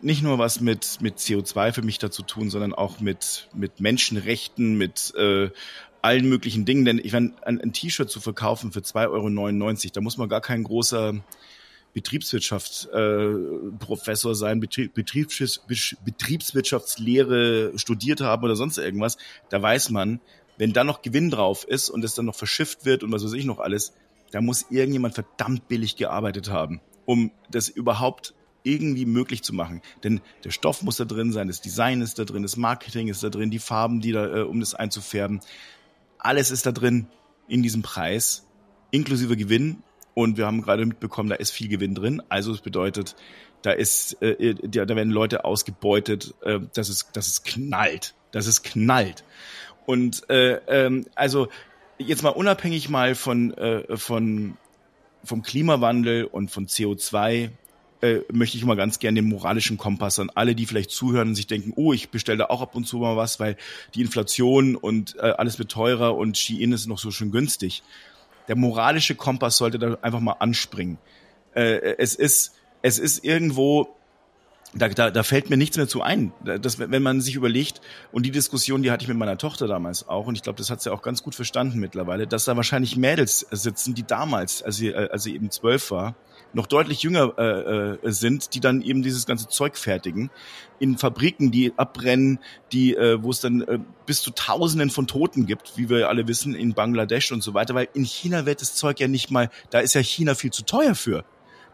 nicht nur was mit, mit CO2 für mich da zu tun, sondern auch mit, mit Menschenrechten, mit äh, allen möglichen Dingen. Denn ich meine, ein, ein T-Shirt zu verkaufen für 2,99 Euro, da muss man gar kein großer Betriebswirtschaft äh, sein, Betrie Betriebs Betriebswirtschaftslehre studiert haben oder sonst irgendwas. Da weiß man, wenn da noch Gewinn drauf ist und es dann noch verschifft wird und was weiß ich noch alles, da muss irgendjemand verdammt billig gearbeitet haben, um das überhaupt irgendwie möglich zu machen. Denn der Stoff muss da drin sein, das Design ist da drin, das Marketing ist da drin, die Farben, die da, äh, um das einzufärben. Alles ist da drin in diesem Preis, inklusive Gewinn. Und wir haben gerade mitbekommen, da ist viel Gewinn drin. Also es bedeutet, da ist, äh, da, da werden Leute ausgebeutet, äh, dass es, dass es knallt, dass es knallt. Und äh, ähm, also jetzt mal unabhängig mal von äh, von vom Klimawandel und von CO2 äh, möchte ich mal ganz gerne den moralischen Kompass an alle, die vielleicht zuhören und sich denken, oh, ich bestelle da auch ab und zu mal was, weil die Inflation und äh, alles wird teurer und Shein ist noch so schön günstig. Der moralische Kompass sollte da einfach mal anspringen. Äh, es ist es ist irgendwo da, da, da fällt mir nichts mehr zu ein. Das, wenn man sich überlegt, und die Diskussion, die hatte ich mit meiner Tochter damals auch, und ich glaube, das hat sie auch ganz gut verstanden mittlerweile, dass da wahrscheinlich Mädels sitzen, die damals, als sie, als sie eben zwölf war, noch deutlich jünger äh, äh, sind, die dann eben dieses ganze Zeug fertigen in Fabriken, die abbrennen, die, äh, wo es dann äh, bis zu Tausenden von Toten gibt, wie wir alle wissen, in Bangladesch und so weiter, weil in China wird das Zeug ja nicht mal, da ist ja China viel zu teuer für.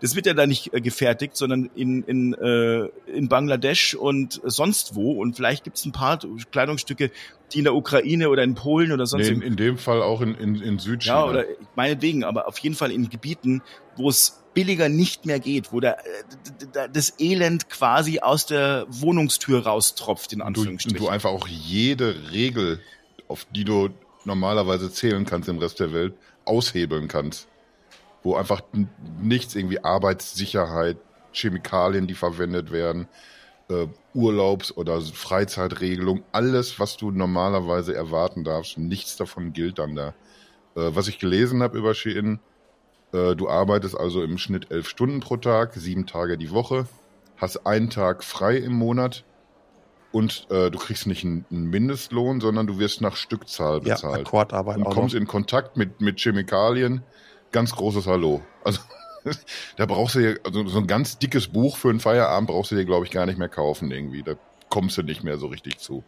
Das wird ja da nicht äh, gefertigt, sondern in, in, äh, in Bangladesch und sonst wo. Und vielleicht gibt es ein paar Kleidungsstücke, die in der Ukraine oder in Polen oder sonst Nee, wo- in, in dem Fall auch in, in, in Südchina. ja, oder meinetwegen, aber auf jeden Fall in Gebieten, wo es billiger nicht mehr geht, wo der, äh, das Elend quasi aus der Wohnungstür raustropft, in du, Anführungsstrichen. du einfach auch jede Regel, auf die du normalerweise zählen kannst im Rest der Welt, aushebeln kannst. Wo einfach nichts irgendwie Arbeitssicherheit, Chemikalien, die verwendet werden, äh, Urlaubs- oder Freizeitregelung, alles, was du normalerweise erwarten darfst, nichts davon gilt dann da. Äh, was ich gelesen habe über Shein, äh, du arbeitest also im Schnitt elf Stunden pro Tag, sieben Tage die Woche, hast einen Tag frei im Monat und äh, du kriegst nicht einen, einen Mindestlohn, sondern du wirst nach Stückzahl Ja, bezahlt. Akkordarbeit und kommst in Kontakt mit, mit Chemikalien. Ganz großes Hallo. Also *laughs* da brauchst du dir, also so ein ganz dickes Buch für einen Feierabend brauchst du dir, glaube ich, gar nicht mehr kaufen irgendwie. Da kommst du nicht mehr so richtig zu.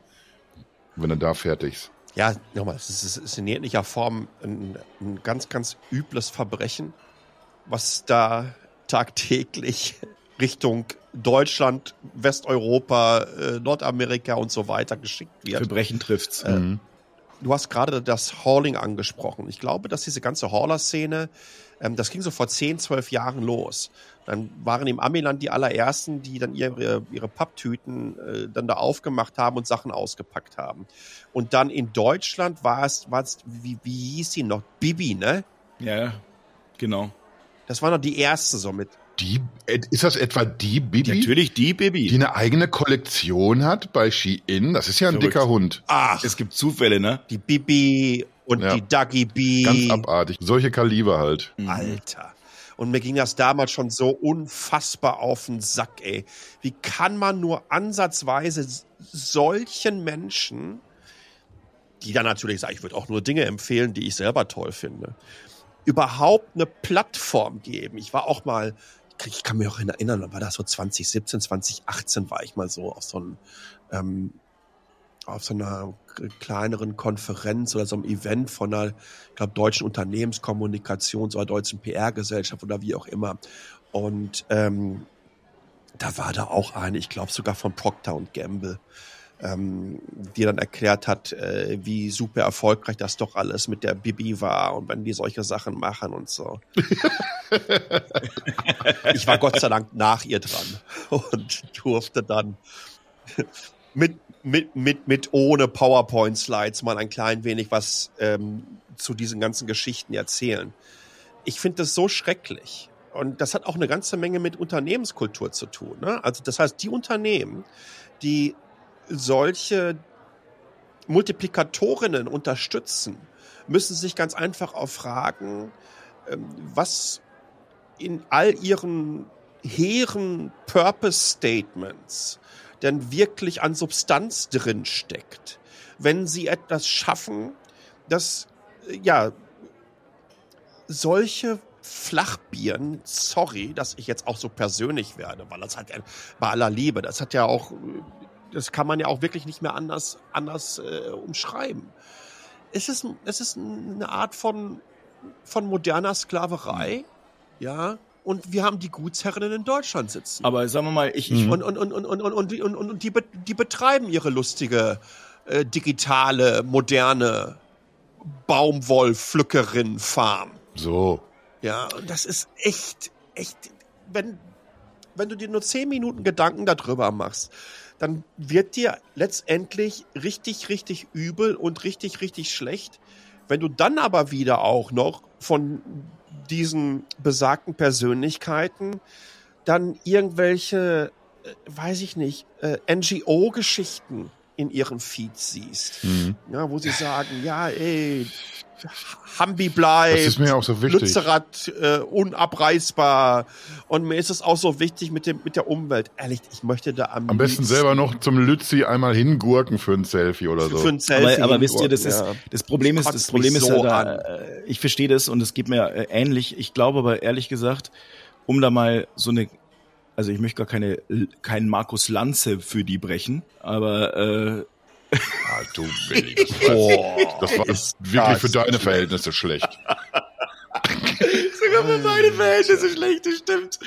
Wenn du da fertigst. Ja, nochmal, es ist, es ist in jeglicher Form ein, ein ganz, ganz übles Verbrechen, was da tagtäglich *laughs* Richtung Deutschland, Westeuropa, äh, Nordamerika und so weiter geschickt wird. Verbrechen trifft's. Äh, Mhm. Du hast gerade das Hauling angesprochen. Ich glaube, dass diese ganze Hauler-Szene, ähm, das ging so vor 10, 12 Jahren los. Dann waren im Amiland die allerersten, die dann ihre, ihre Papptüten äh, dann da aufgemacht haben und Sachen ausgepackt haben. Und dann in Deutschland war es, war es wie, wie hieß sie noch? Bibi, ne? Ja, ja, genau. Das waren noch die ersten so mit. Die, äh, ist das etwa die Bibi, Natürlich die Baby. die eine eigene Kollektion hat bei Shein? Das ist ja ein Verrückt. dicker Hund. Ach, es gibt Zufälle, ne? die Bibi und Ja. die Duggy Bee. Ganz abartig. Solche Kaliber halt. Mhm. Alter. Und mir ging das damals schon so unfassbar auf den Sack, ey. Wie kann man nur ansatzweise solchen Menschen, die dann natürlich sagen, ich würde auch nur Dinge empfehlen, die ich selber toll finde, überhaupt eine Plattform geben? Ich war auch mal, ich kann mich auch erinnern, war das so 2017, 2018 war ich mal so auf so einem ähm, auf so einer kleineren Konferenz oder so einem Event von einer, ich glaube, deutschen Unternehmenskommunikations- oder deutschen PR-Gesellschaft oder wie auch immer. Und ähm, da war da auch eine, ich glaube sogar von Procter Gamble, ähm, die dann erklärt hat, äh, wie super erfolgreich das doch alles mit der Bibi war und wenn die solche Sachen machen und so. *laughs* ich war Gott sei Dank nach ihr dran und durfte dann mit, mit, mit, mit ohne PowerPoint-Slides mal ein klein wenig was ähm, zu diesen ganzen Geschichten erzählen. Ich finde das so schrecklich. Und das hat auch eine ganze Menge mit Unternehmenskultur zu tun. Ne? Also das heißt, die Unternehmen, die solche Multiplikatorinnen unterstützen, müssen sich ganz einfach auch fragen, ähm, was in all ihren hehren Purpose Statements denn wirklich an Substanz drin steckt. Wenn sie etwas schaffen, dass ja solche Flachbieren, sorry, dass ich jetzt auch so persönlich werde, weil das hat bei aller Liebe, das hat ja auch, das kann man ja auch wirklich nicht mehr anders, anders äh, umschreiben. Es ist, es ist eine Art von, von moderner Sklaverei, ja, und wir haben die Gutsherrinnen in Deutschland sitzen. Aber sagen wir mal, ich, ich und, und, und, und, und, und, und, und, und die, die betreiben ihre lustige, äh, digitale, moderne Baumwollpflückerin-Farm. So. Ja, und das ist echt, echt, wenn, wenn du dir nur zehn Minuten Gedanken darüber machst, dann wird dir letztendlich richtig, richtig übel und richtig, richtig schlecht. Wenn du dann aber wieder auch noch von diesen besagten Persönlichkeiten dann irgendwelche, äh, weiß ich nicht, äh, NGO-Geschichten in ihren Feeds siehst. Mhm. Ja, wo sie sagen, ja, ey, Hambi bleibt. Das ist mir auch so wichtig. Lützerath äh, unabreißbar. Und mir ist es auch so wichtig mit dem mit der Umwelt. Ehrlich, ich möchte da am Am besten selber noch zum Lützi einmal hingurken für ein Selfie oder so. Für ein Selfie aber, aber wisst ihr, das ist ja. das Problem ist, das Problem ist so ja da, äh, ich verstehe das und es geht mir äh, ähnlich. Ich glaube aber ehrlich gesagt, um da mal so eine also ich möchte gar keine keinen Markus Lanze für die brechen, aber äh, Ah, du Willi, das war, das war das wirklich für deine Verhältnisse schlecht. *laughs* Sogar für meine Verhältnisse schlecht, das stimmt.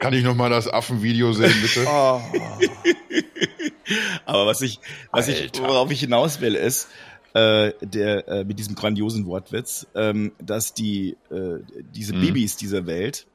Kann ich noch mal das Affenvideo sehen, bitte? Oh. *laughs* Aber was ich, was ich, worauf ich hinaus will, ist, äh, der äh, mit diesem grandiosen Wortwitz, ähm, dass die äh, diese mhm. Babys dieser Welt,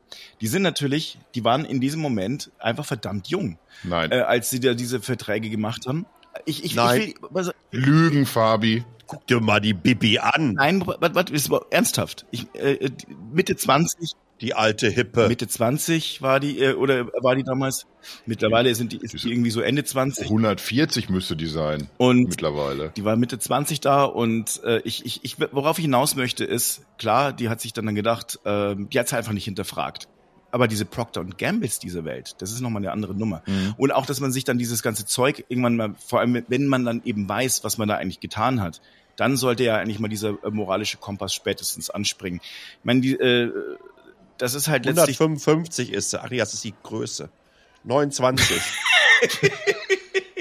die sind natürlich, die waren in diesem Moment einfach verdammt jung, Nein. Äh, als sie da diese Verträge gemacht haben. Ich, ich, Nein. ich will, was, Lügen, Fabi. Guck dir mal die Bibi an. Nein, was, was ist ernsthaft? Ich, äh, Mitte 20. Die alte Hippe. Mitte 20 war die, äh, oder war die damals? Mittlerweile sind die, ist die irgendwie so Ende 20. 140 müsste die sein. Und mittlerweile. Die war Mitte 20 da und äh, ich, ich, ich, worauf ich hinaus möchte, ist, klar, die hat sich dann, dann gedacht, äh, die hat es einfach nicht hinterfragt aber diese Procter und Gambles dieser Welt, das ist nochmal eine andere Nummer. Mhm. Und auch, dass man sich dann dieses ganze Zeug irgendwann mal, vor allem wenn man dann eben weiß, was man da eigentlich getan hat, dann sollte ja eigentlich mal dieser äh, moralische Kompass spätestens anspringen. Ich meine, die, äh, das ist halt letztlich... 155 ist sie. Ach ja, das ist die Größe. 29. *laughs*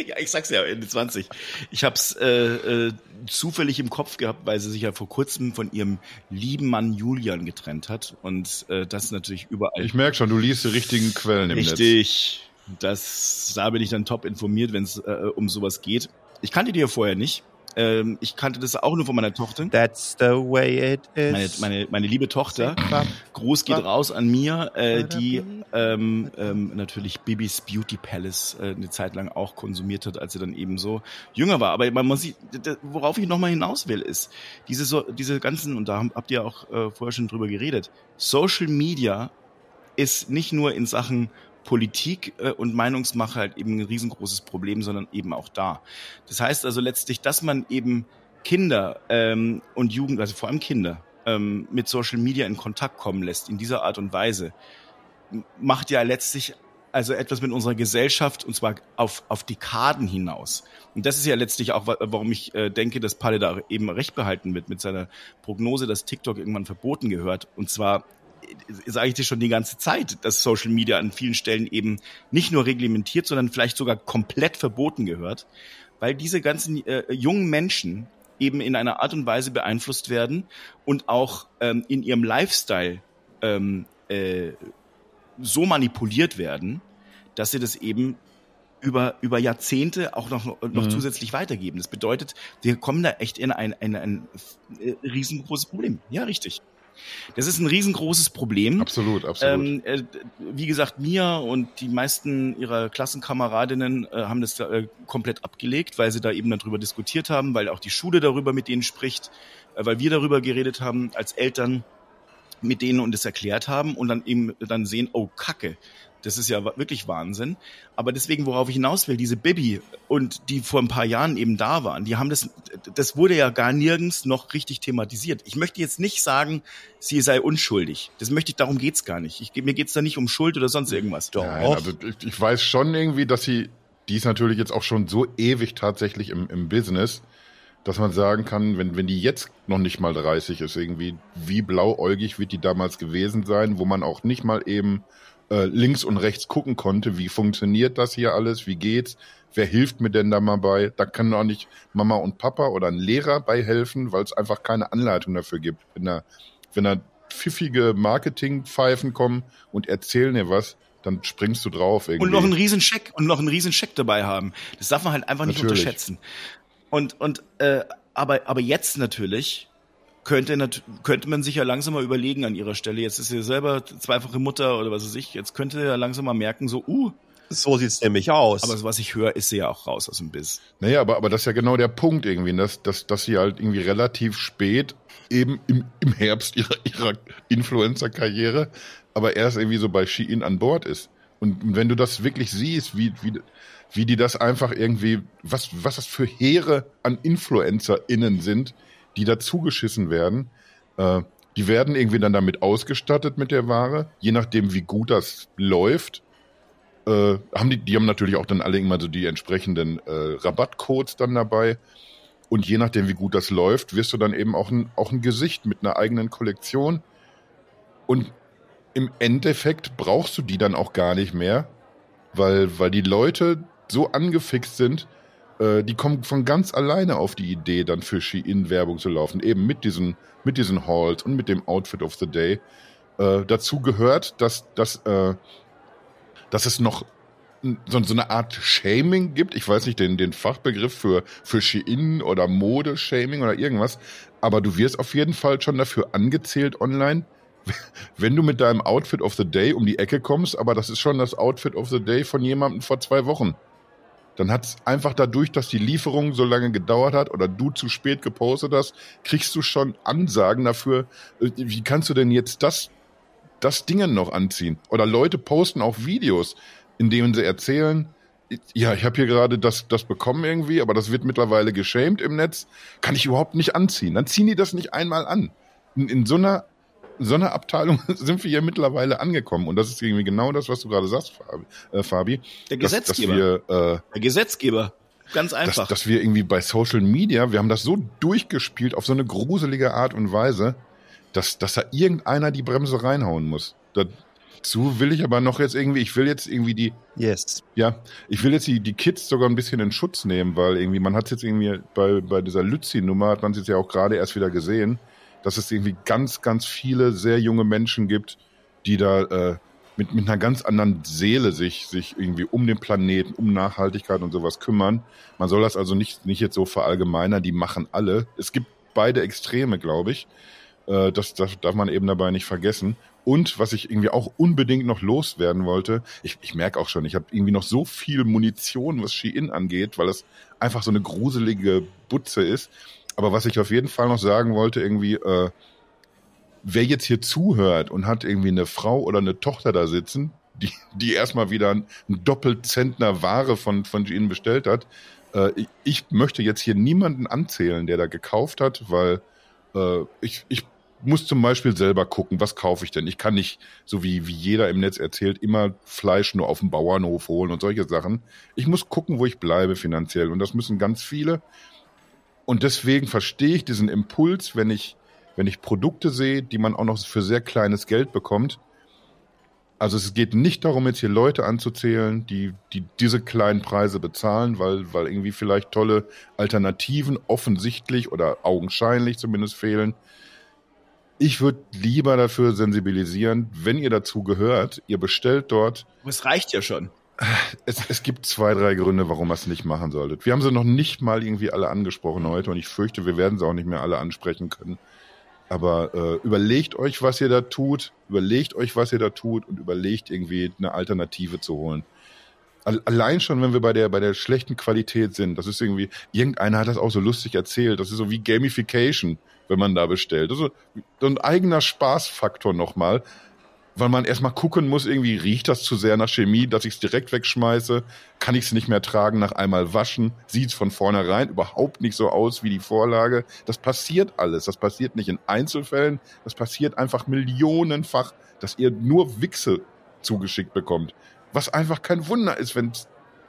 ja, ich sag's ja, Ende 20. Ich hab's äh, äh, zufällig im Kopf gehabt, weil sie sich ja vor kurzem von ihrem lieben Mann Julian getrennt hat. Und äh, das natürlich überall. Ich merk schon, du liest die richtigen Quellen im Richtig. Netz. Richtig. Das, da bin ich dann top informiert, wenn es äh, um sowas geht. Ich kannte die ja vorher nicht. Ähm, ich kannte das auch nur von meiner Tochter. That's the way it is. Meine, meine, meine liebe Tochter. Gruß geht raus an mir, äh, die ähm, ähm, natürlich Bibis Beauty Palace äh, eine Zeit lang auch konsumiert hat, als sie dann eben so jünger war. Aber man muss, worauf ich nochmal hinaus will, ist diese so, diese ganzen und da habt ihr auch äh, vorher schon drüber geredet. Social Media ist nicht nur in Sachen Politik äh, und Meinungsmache halt eben ein riesengroßes Problem, sondern eben auch da. Das heißt also letztlich, dass man eben Kinder ähm, und Jugend, also vor allem Kinder, ähm, mit Social Media in Kontakt kommen lässt, in dieser Art und Weise, macht ja letztlich also etwas mit unserer Gesellschaft und zwar auf, auf Dekaden hinaus. Und das ist ja letztlich auch, warum ich äh, denke, dass Palle da eben recht behalten wird mit seiner Prognose, dass TikTok irgendwann verboten gehört. Und zwar sage ich dir schon die ganze Zeit, dass Social Media an vielen Stellen eben nicht nur reglementiert, sondern vielleicht sogar komplett verboten gehört, weil diese ganzen äh, jungen Menschen eben in einer Art und Weise beeinflusst werden und auch ähm, in ihrem Lifestyle ähm, äh, so manipuliert werden, dass sie das eben über, über Jahrzehnte auch noch, noch mhm. zusätzlich weitergeben. Das bedeutet, wir kommen da echt in ein, ein, ein, ein riesengroßes Problem. Ja, richtig. Das ist ein riesengroßes Problem. Absolut, absolut. Ähm, äh, wie gesagt, Mia und die meisten ihrer Klassenkameradinnen äh, haben das äh, komplett abgelegt, weil sie da eben darüber diskutiert haben, weil auch die Schule darüber mit denen spricht, äh, weil wir darüber geredet haben als Eltern mit denen und es erklärt haben und dann eben dann sehen, oh Kacke, das ist ja wirklich Wahnsinn. Aber deswegen, worauf ich hinaus will, diese Bibi und die vor ein paar Jahren eben da waren, die haben das, das wurde ja gar nirgends noch richtig thematisiert. Ich möchte jetzt nicht sagen, sie sei unschuldig. Das möchte ich, darum geht's gar nicht. Ich, mir geht's da nicht um Schuld oder sonst irgendwas. Doch. Nein, also ich, ich weiß schon irgendwie, dass sie, die ist natürlich jetzt auch schon so ewig tatsächlich im, im Business, dass man sagen kann, wenn, wenn die jetzt noch nicht mal 30 ist, irgendwie, wie blauäugig wird die damals gewesen sein, wo man auch nicht mal eben äh, links und rechts gucken konnte, wie funktioniert das hier alles, wie geht's, wer hilft mir denn da mal bei? Da kann auch nicht Mama und Papa oder ein Lehrer bei helfen, weil es einfach keine Anleitung dafür gibt. Wenn da, wenn da pfiffige Marketingpfeifen kommen und erzählen dir was, dann springst du drauf irgendwie. Und noch einen riesen Scheck und noch einen riesen Scheck dabei haben. Das darf man halt einfach nicht natürlich. unterschätzen. Und und äh, aber aber jetzt natürlich könnte, könnte man sich ja langsam mal überlegen an ihrer Stelle. Jetzt ist sie selber zweifache Mutter oder was weiß ich. Jetzt könnte ja langsam mal merken, so, uh. So sieht's nämlich aus. Aber was ich höre, ist sie ja auch raus aus dem Biss. Naja, aber, aber das ist ja genau der Punkt irgendwie, dass, dass, dass sie halt irgendwie relativ spät eben im, im Herbst ihrer, ihrer Influencer-Karriere, aber erst irgendwie so bei Shein an Bord ist. Und wenn du das wirklich siehst, wie, wie, wie die das einfach irgendwie, was, was das für Heere an InfluencerInnen sind, die dazugeschissen werden. Äh, die werden irgendwie dann damit ausgestattet mit der Ware, je nachdem, wie gut das läuft. Äh, haben die, die haben natürlich auch dann alle immer so die entsprechenden äh, Rabattcodes dann dabei. Und je nachdem, wie gut das läuft, wirst du dann eben auch ein, auch ein Gesicht mit einer eigenen Kollektion. Und im Endeffekt brauchst du die dann auch gar nicht mehr, weil, weil die Leute so angefixt sind, äh, die kommen von ganz alleine auf die Idee, dann für Shein Werbung zu laufen, eben mit diesen, mit diesen Halls und mit dem Outfit of the Day. Äh, dazu gehört, dass, dass, äh, dass es noch so, so eine Art Shaming gibt. Ich weiß nicht den, den Fachbegriff für, für Shein oder Mode-Shaming oder irgendwas. Aber du wirst auf jeden Fall schon dafür angezählt online, *laughs* wenn du mit deinem Outfit of the Day um die Ecke kommst, aber das ist schon das Outfit of the Day von jemandem vor zwei Wochen dann hat es einfach dadurch, dass die Lieferung so lange gedauert hat oder du zu spät gepostet hast, kriegst du schon Ansagen dafür, äh, wie kannst du denn jetzt das, das Dingen noch anziehen? Oder Leute posten auch Videos, in denen sie erzählen, ja, ich habe hier gerade das, das bekommen irgendwie, aber das wird mittlerweile geschämt im Netz, kann ich überhaupt nicht anziehen. Dann ziehen die das nicht einmal an. In, in so einer so einer Abteilung *laughs* sind wir hier mittlerweile angekommen. Und das ist irgendwie genau das, was du gerade sagst, Fabi. Äh, Fabi Der Gesetzgeber. Dass, dass wir, äh, Der Gesetzgeber. Ganz einfach. Dass, dass wir irgendwie bei Social Media, wir haben das so durchgespielt auf so eine gruselige Art und Weise, dass, dass da irgendeiner die Bremse reinhauen muss. Dazu will ich aber noch jetzt irgendwie, ich will jetzt irgendwie die, yes. ja, ich will jetzt die, die Kids sogar ein bisschen in Schutz nehmen, weil irgendwie, man hat jetzt irgendwie bei, bei dieser Lützi-Nummer, hat man es jetzt ja auch gerade erst wieder gesehen, dass es irgendwie ganz, ganz viele sehr junge Menschen gibt, die da äh, mit, mit einer ganz anderen Seele sich, sich irgendwie um den Planeten, um Nachhaltigkeit und sowas kümmern. Man soll das also nicht, nicht jetzt so verallgemeinern, die machen alle. Es gibt beide Extreme, glaube ich. Äh, das, das darf man eben dabei nicht vergessen. Und was ich irgendwie auch unbedingt noch loswerden wollte, ich, ich merke auch schon, ich habe irgendwie noch so viel Munition, was Shein angeht, weil es einfach so eine gruselige Butze ist. Aber was ich auf jeden Fall noch sagen wollte, irgendwie, äh, wer jetzt hier zuhört und hat irgendwie eine Frau oder eine Tochter da sitzen, die, die erstmal wieder ein Doppelzentner Ware von, von ihnen bestellt hat, äh, ich, ich möchte jetzt hier niemanden anzählen, der da gekauft hat, weil äh, ich, ich muss zum Beispiel selber gucken, was kaufe ich denn? Ich kann nicht, so wie, wie jeder im Netz erzählt, immer Fleisch nur auf dem Bauernhof holen und solche Sachen. Ich muss gucken, wo ich bleibe finanziell. Und das müssen ganz viele. Und deswegen verstehe ich diesen Impuls, wenn ich, wenn ich Produkte sehe, die man auch noch für sehr kleines Geld bekommt. Also es geht nicht darum, jetzt hier Leute anzuzählen, die, die diese kleinen Preise bezahlen, weil, weil irgendwie vielleicht tolle Alternativen offensichtlich oder augenscheinlich zumindest fehlen. Ich würde lieber dafür sensibilisieren, wenn ihr dazu gehört, ihr bestellt dort. Es reicht ja schon. Es, es gibt zwei, drei Gründe, warum ihr es nicht machen solltet. Wir haben sie noch nicht mal irgendwie alle angesprochen heute und ich fürchte, wir werden sie auch nicht mehr alle ansprechen können. Aber äh, überlegt euch, was ihr da tut, überlegt euch, was ihr da tut und überlegt irgendwie eine Alternative zu holen. Allein schon, wenn wir bei der, bei der schlechten Qualität sind, das ist irgendwie, irgendeiner hat das auch so lustig erzählt, das ist so wie Gamification, wenn man da bestellt. Das ist so ein eigener Spaßfaktor nochmal, weil man erstmal gucken muss, irgendwie riecht das zu sehr nach Chemie, dass ich es direkt wegschmeiße, kann ich es nicht mehr tragen nach einmal waschen, sieht es von vornherein überhaupt nicht so aus wie die Vorlage. Das passiert alles, das passiert nicht in Einzelfällen, das passiert einfach millionenfach, dass ihr nur Wichse zugeschickt bekommt. Was einfach kein Wunder ist, wenn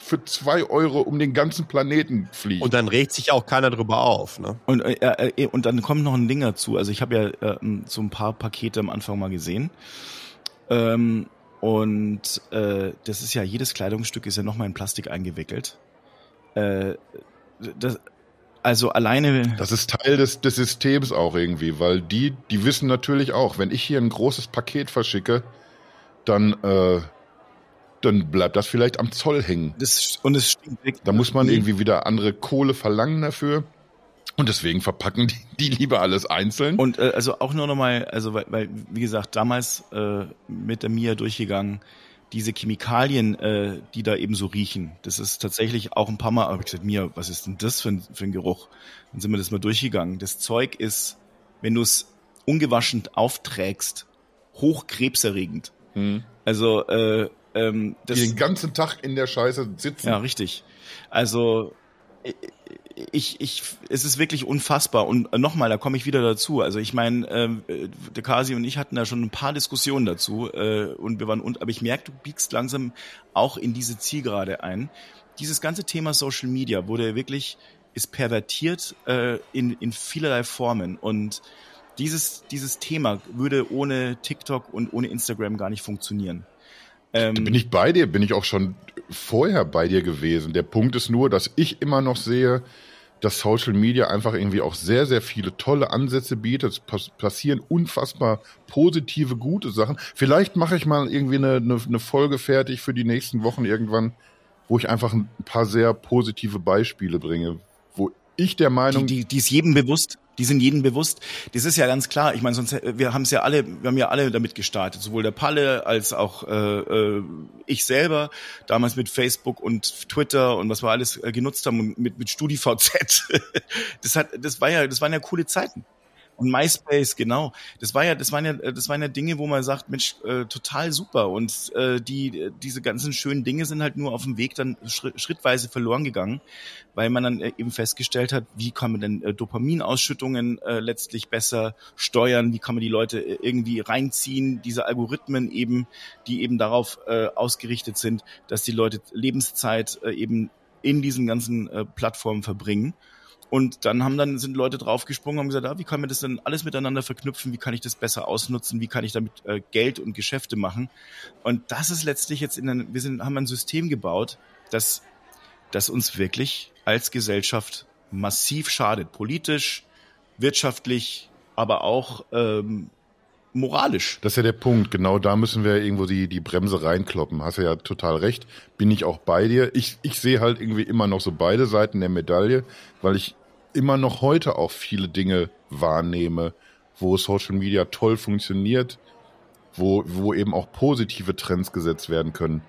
für zwei Euro um den ganzen Planeten fliegt. Und dann regt sich auch keiner drüber auf. Ne? Und, äh, äh, und dann kommt noch ein Ding dazu. Also ich habe ja äh, so ein paar Pakete am Anfang mal gesehen. Ähm, und äh, das ist ja, jedes Kleidungsstück ist ja nochmal in Plastik eingewickelt. Äh, das, also alleine. Das ist Teil des, des Systems auch irgendwie, weil die, die wissen natürlich auch, wenn ich hier ein großes Paket verschicke, dann, äh, dann bleibt das vielleicht am Zoll hängen. Das, und es stinkt weg. Da muss man irgendwie wieder andere Kohle verlangen dafür. Und deswegen verpacken die, die lieber alles einzeln. Und äh, also auch nur nochmal, also weil, weil, wie gesagt, damals äh, mit der Mia durchgegangen, diese Chemikalien, äh, die da eben so riechen, das ist tatsächlich auch ein paar Mal, habe ich gesagt, Mia, was ist denn das für ein, für ein Geruch? Dann sind wir das mal durchgegangen. Das Zeug ist, wenn du es ungewaschen aufträgst, hochkrebserregend. Hm. Also äh, ähm, das, die den ganzen Tag in der Scheiße sitzen. Ja, richtig. Also ich, ich, es ist wirklich unfassbar. Und nochmal, da komme ich wieder dazu. Also ich meine, äh, der Kasi und ich hatten da schon ein paar Diskussionen dazu äh, und wir waren und, aber ich merke, du biegst langsam auch in diese Zielgerade ein. Dieses ganze Thema Social Media wurde wirklich ist pervertiert äh, in in vielerlei Formen und dieses dieses Thema würde ohne TikTok und ohne Instagram gar nicht funktionieren. Ähm, bin ich bei dir, bin ich auch schon vorher bei dir gewesen. Der Punkt ist nur, dass ich immer noch sehe, dass Social Media einfach irgendwie auch sehr, sehr viele tolle Ansätze bietet. Es passieren unfassbar positive, gute Sachen. Vielleicht mache ich mal irgendwie eine, eine, eine Folge fertig für die nächsten Wochen irgendwann, wo ich einfach ein paar sehr positive Beispiele bringe, wo ich der Meinung. Die, die, die ist jedem bewusst. Die sind jedem bewusst. Das ist ja ganz klar. Ich meine, sonst wir haben es ja alle, wir haben ja alle damit gestartet, sowohl der Palle als auch äh, äh, ich selber damals mit Facebook und Twitter und was wir alles äh, genutzt haben mit mit StudiVZ. *laughs* das hat, das war ja, das waren ja coole Zeiten. Und MySpace, genau. Das war ja, das waren ja, das waren ja Dinge, wo man sagt, Mensch, äh, total super. Und äh, die, diese ganzen schönen Dinge sind halt nur auf dem Weg dann schrittweise verloren gegangen, weil man dann äh, eben festgestellt hat, wie kann man denn äh, Dopaminausschüttungen äh, letztlich besser steuern, wie kann man die Leute äh, irgendwie reinziehen, diese Algorithmen eben, die eben darauf äh, ausgerichtet sind, dass die Leute Lebenszeit äh, eben in diesen ganzen äh, Plattformen verbringen. Und dann haben dann sind Leute draufgesprungen und haben gesagt, ah, wie kann man das denn alles miteinander verknüpfen? Wie kann ich das besser ausnutzen? Wie kann ich damit äh, Geld und Geschäfte machen? Und das ist letztlich jetzt in einem, wir sind, haben ein System gebaut, das, das uns wirklich als Gesellschaft massiv schadet. Politisch, wirtschaftlich, aber auch ähm, moralisch. Das ist ja der Punkt. Genau da müssen wir irgendwo die, die Bremse reinkloppen. Hast ja total recht. Bin ich auch bei dir. Ich, ich sehe halt irgendwie immer noch so beide Seiten der Medaille, weil ich immer noch heute auch viele Dinge wahrnehme, wo Social Media toll funktioniert, wo, wo eben auch positive Trends gesetzt werden können.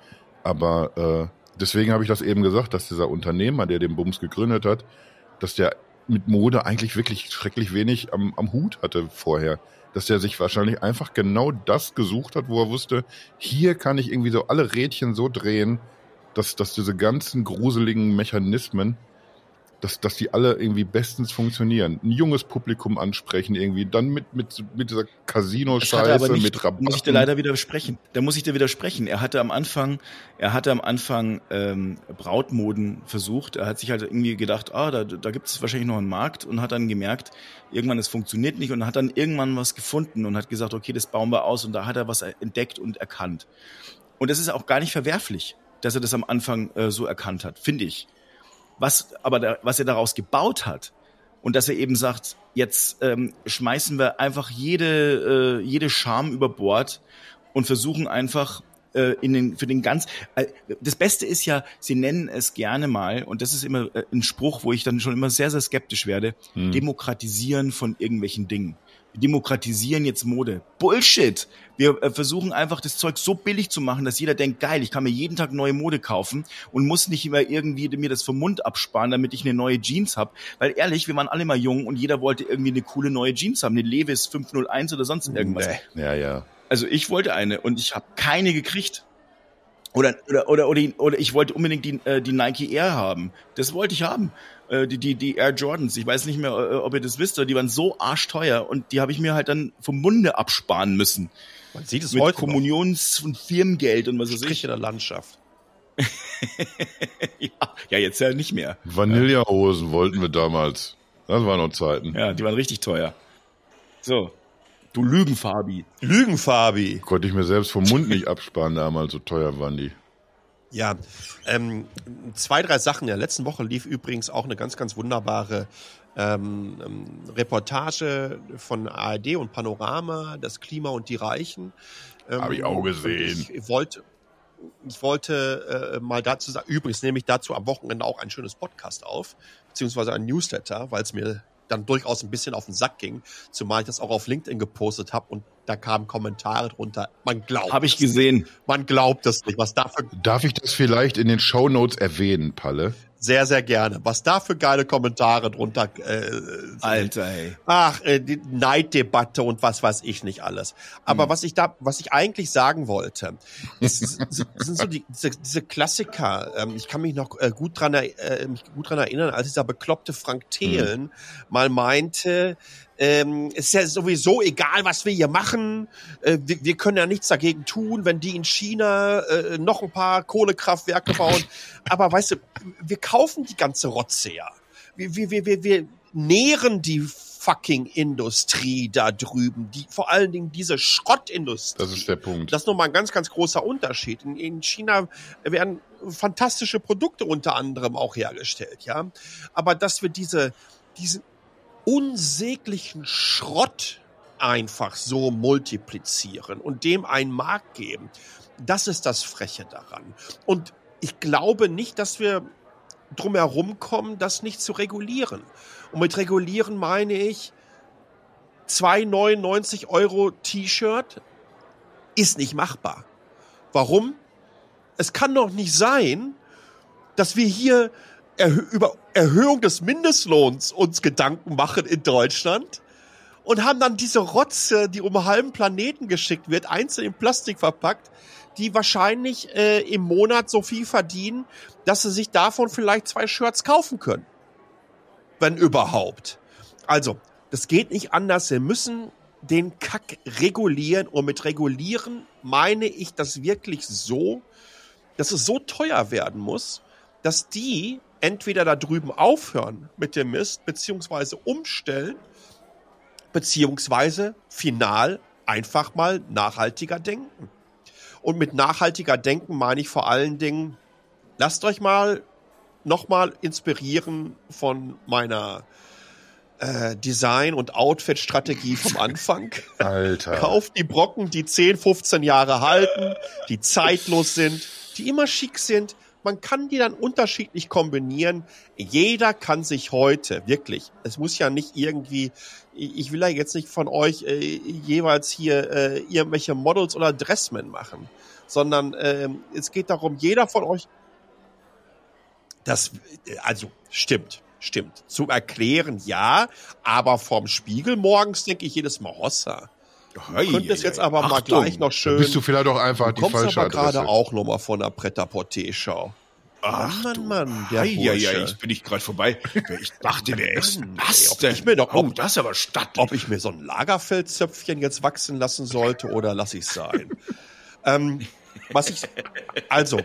Aber äh, deswegen habe ich das eben gesagt, dass dieser Unternehmer, der den Bums gegründet hat, dass der mit Mode eigentlich wirklich schrecklich wenig am, am Hut hatte vorher. Dass der sich wahrscheinlich einfach genau das gesucht hat, wo er wusste, hier kann ich irgendwie so alle Rädchen so drehen, dass, dass diese ganzen gruseligen Mechanismen dass, dass die alle irgendwie bestens funktionieren. Ein junges Publikum ansprechen irgendwie, dann mit, mit, mit dieser Casino-Scheiße, mit Rabatten. Da muss ich dir leider widersprechen. Da muss ich dir widersprechen. Er hatte am Anfang, er hatte am Anfang ähm, Brautmoden versucht. Er hat sich halt irgendwie gedacht, ah, da, da gibt es wahrscheinlich noch einen Markt und hat dann gemerkt, irgendwann es funktioniert nicht und hat dann irgendwann was gefunden und hat gesagt, okay, das bauen wir aus und da hat er was entdeckt und erkannt. Und das ist auch gar nicht verwerflich, dass er das am Anfang äh, so erkannt hat, finde ich. Was aber da, was er daraus gebaut hat und dass er eben sagt, jetzt ähm, schmeißen wir einfach jede äh, jede Scham über Bord und versuchen einfach äh, in den für den ganz äh, das Beste ist ja, sie nennen es gerne mal und das ist immer äh, ein Spruch, wo ich dann schon immer sehr sehr skeptisch werde, hm. demokratisieren von irgendwelchen Dingen wir demokratisieren jetzt Mode. Bullshit! Wir äh, versuchen einfach das Zeug so billig zu machen, dass jeder denkt, geil, ich kann mir jeden Tag neue Mode kaufen und muss nicht immer irgendwie mir das vom Mund absparen, damit ich eine neue Jeans habe. Weil ehrlich, wir waren alle mal jung und jeder wollte irgendwie eine coole neue Jeans haben, eine Levis 501 oder sonst irgendwas. Nee. Ja, ja. Also ich wollte eine und ich habe keine gekriegt. Oder, oder, oder, oder, oder ich wollte unbedingt die, äh, die Nike Air haben. Das wollte ich haben. Äh, die, die, die Air Jordans. Ich weiß nicht mehr, äh, ob ihr das wisst, aber die waren so arschteuer und die habe ich mir halt dann vom Munde absparen müssen. Man sieht es Mit heute Kommunions- und Firmengeld und was weiß Striche der Landschaft. *laughs* ja, ja, jetzt ja nicht mehr. Vanillehosen wollten wir damals. Das waren noch Zeiten. Ja, die waren richtig teuer. So. Du Lügenfabi. Lügenfabi. Konnte ich mir selbst vom Mund nicht absparen damals, so teuer waren die. Ja, ähm, zwei, drei Sachen. Ja, letzten Woche lief übrigens auch eine ganz, ganz wunderbare ähm, ähm Reportage von ARD und Panorama, das Klima und die Reichen. Ähm, Habe ich auch gesehen. Ich wollte, ich wollte äh, mal dazu sagen, übrigens nehme ich dazu am Wochenende auch ein schönes Podcast auf, beziehungsweise ein Newsletter, weil es mir dann durchaus ein bisschen auf den Sack ging, zumal ich das auch auf LinkedIn gepostet habe und da kamen Kommentare drunter. Man glaubt. Habe ich gesehen. Man glaubt es nicht, was dafür. Darf ich das vielleicht in den Show Notes erwähnen, Palle? Sehr, sehr gerne. Was da für geile Kommentare drunter. Äh, Alter, ey. Ach, äh, die Neiddebatte und was weiß ich nicht alles. Aber hm. was ich da, was ich eigentlich sagen wollte, ist, sind so die, diese, diese Klassiker. Ähm, ich kann mich noch äh, gut dran, äh, mich gut dran erinnern, als dieser bekloppte Frank Thelen hm. mal meinte, ähm, ist ja sowieso egal, was wir hier machen. Äh, wir, wir, können ja nichts dagegen tun, wenn die in China äh, noch ein paar Kohlekraftwerke bauen. *laughs* Aber weißt du, wir kaufen die ganze Rotze ja. Wir, wir, wir, wir nähren die fucking Industrie da drüben, die vor allen Dingen diese Schrottindustrie. Das ist der Punkt. Das ist nochmal ein ganz, ganz großer Unterschied. In, in China werden fantastische Produkte unter anderem auch hergestellt, ja. Aber dass wir diese, diesen unsäglichen Schrott einfach so multiplizieren und dem einen Markt geben. Das ist das Freche daran. Und ich glaube nicht, dass wir drum herum kommen, das nicht zu regulieren. Und mit regulieren meine ich, 2,99 Euro T-Shirt ist nicht machbar. Warum? Es kann doch nicht sein, dass wir hier Erhö über Erhöhung des Mindestlohns uns Gedanken machen in Deutschland und haben dann diese Rotze, die um halben Planeten geschickt wird, einzeln in Plastik verpackt, die wahrscheinlich äh, im Monat so viel verdienen, dass sie sich davon vielleicht zwei Shirts kaufen können. Wenn überhaupt. Also, das geht nicht anders. Wir müssen den Kack regulieren und mit regulieren meine ich das wirklich so, dass es so teuer werden muss, dass die entweder da drüben aufhören mit dem Mist, beziehungsweise umstellen, beziehungsweise final einfach mal nachhaltiger denken. Und mit nachhaltiger Denken meine ich vor allen Dingen, lasst euch mal nochmal inspirieren von meiner äh, Design- und Outfit-Strategie vom Anfang. *laughs* Alter. Kauft die Brocken, die 10, 15 Jahre halten, die zeitlos sind, die immer schick sind, man kann die dann unterschiedlich kombinieren. Jeder kann sich heute, wirklich, es muss ja nicht irgendwie, ich will ja jetzt nicht von euch äh, jeweils hier äh, irgendwelche Models oder Dressmen machen, sondern äh, es geht darum, jeder von euch, das, also stimmt, stimmt. Zum Erklären ja, aber vorm Spiegel morgens denke ich jedes Mal Hossa. Du könntest jetzt aber Achtung, mal gleich noch schön. bist du vielleicht auch einfach die falsche aber gerade auch noch mal von der Pret-à-Porter-Show. Ach, Mann, Mann, der ja, ja, ich bin ich gerade vorbei. Ich dachte, wer ist *laughs* das denn? ich mir doch- oh, das ist aber stattlich. ob ich mir so ein Lagerfeldzöpfchen jetzt wachsen lassen sollte oder lasse ich es sein. ähm, was ich, also,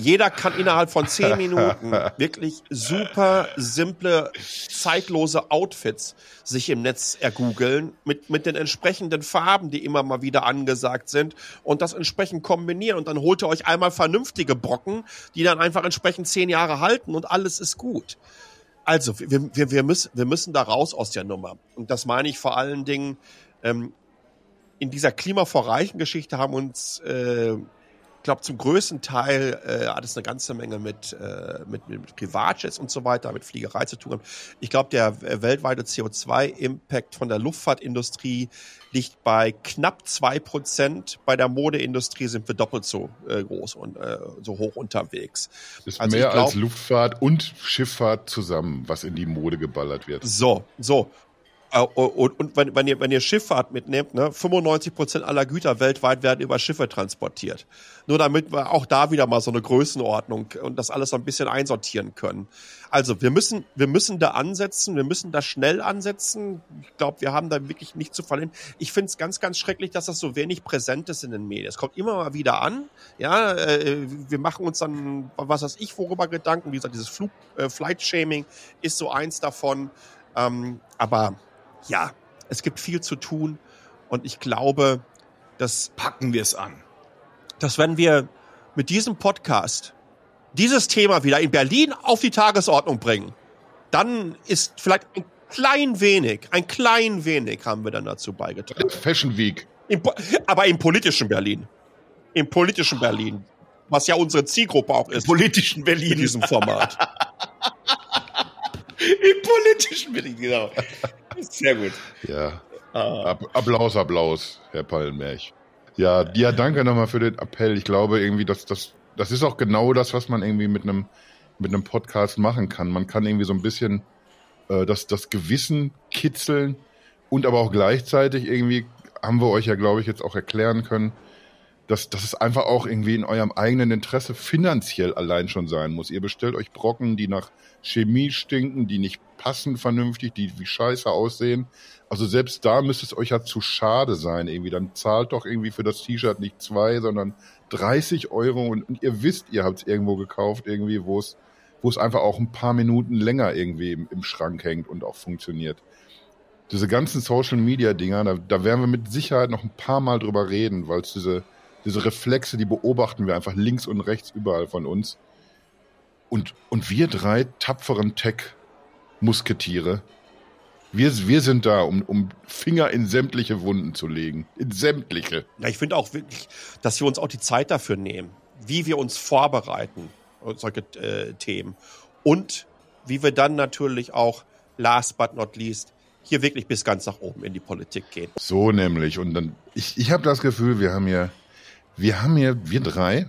jeder kann innerhalb von zehn Minuten wirklich super simple, zeitlose Outfits sich im Netz ergoogeln mit, mit den entsprechenden Farben, die immer mal wieder angesagt sind und das entsprechend kombinieren und dann holt ihr euch einmal vernünftige Brocken, die dann einfach entsprechend zehn Jahre halten und alles ist gut. Also, wir, wir, wir, müssen, wir müssen da raus aus der Nummer. Und das meine ich vor allen Dingen, ähm, in dieser klimavorreichen Geschichte haben uns, äh, ich glaube, zum größten Teil äh, hat es eine ganze Menge mit, äh, mit, mit Privatjets und so weiter, mit Fliegerei zu tun. Ich glaube, der äh, weltweite CO2-Impact von der Luftfahrtindustrie liegt bei knapp zwei Prozent. Bei der Modeindustrie sind wir doppelt so äh, groß und äh, so hoch unterwegs. Ist Also mehr glaub- als Luftfahrt und Schifffahrt zusammen, was in die Mode geballert wird. So, so. Äh, Und, und wenn, wenn, ihr, wenn ihr Schifffahrt mitnehmt, ne, 95 Prozent aller Güter weltweit werden über Schiffe transportiert. Nur damit wir auch da wieder mal so eine Größenordnung und das alles so ein bisschen einsortieren können. Also wir müssen, wir müssen da ansetzen, wir müssen da schnell ansetzen. Ich glaube, wir haben da wirklich nicht zu verlieren. Ich finde es ganz, ganz schrecklich, dass das so wenig präsent ist in den Medien. Es kommt immer mal wieder an. Ja, äh, wir machen uns dann, was weiß ich, worüber Gedanken. Wie gesagt, dieses Flug, äh, Flight-Shaming ist so eins davon. Ähm, aber ja, es gibt viel zu tun und ich glaube, dass, Packen wir es an. dass wenn wir mit diesem Podcast dieses Thema wieder in Berlin auf die Tagesordnung bringen, dann ist vielleicht ein klein wenig, ein klein wenig haben wir dann dazu beigetragen. Fashion Week. Im, aber im politischen Berlin. Im politischen Berlin. Was ja unsere Zielgruppe auch ist Politischen in Berlin. diesem Format. *laughs* Im politischen Berlin, genau. Sehr gut. Ja. Ah. Applaus, Applaus, Herr Pallenberg. Ja, ja, danke nochmal für den Appell. Ich glaube irgendwie, dass das, das ist auch genau das, was man irgendwie mit einem, mit einem Podcast machen kann. Man kann irgendwie so ein bisschen äh, das, das Gewissen kitzeln und aber auch gleichzeitig irgendwie haben wir euch ja, glaube ich, jetzt auch erklären können, dass, dass es einfach auch irgendwie in eurem eigenen Interesse finanziell allein schon sein muss. Ihr bestellt euch Brocken, die nach Chemie stinken, die nicht passen vernünftig, die wie scheiße aussehen. Also selbst da müsste es euch ja zu schade sein irgendwie. Dann zahlt doch irgendwie für das T-Shirt nicht zwei, sondern 30 Euro und, und ihr wisst, ihr habt es irgendwo gekauft, irgendwie, wo es, wo es einfach auch ein paar Minuten länger irgendwie im, im Schrank hängt und auch funktioniert. Diese ganzen Social Media Dinger, da, da werden wir mit Sicherheit noch ein paar Mal drüber reden, weil es diese, diese Reflexe, die beobachten wir einfach links und rechts überall von uns. Und, und wir drei tapferen Tech-Musketiere, wir, wir sind da, um, um Finger in sämtliche Wunden zu legen. In sämtliche. Ja, ich finde auch wirklich, dass wir uns auch die Zeit dafür nehmen, wie wir uns vorbereiten, solche äh, Themen. Und wie wir dann natürlich auch, last but not least, hier wirklich bis ganz nach oben in die Politik gehen. So nämlich. Und dann, ich, ich habe das Gefühl, wir haben hier, wir haben hier, wir drei,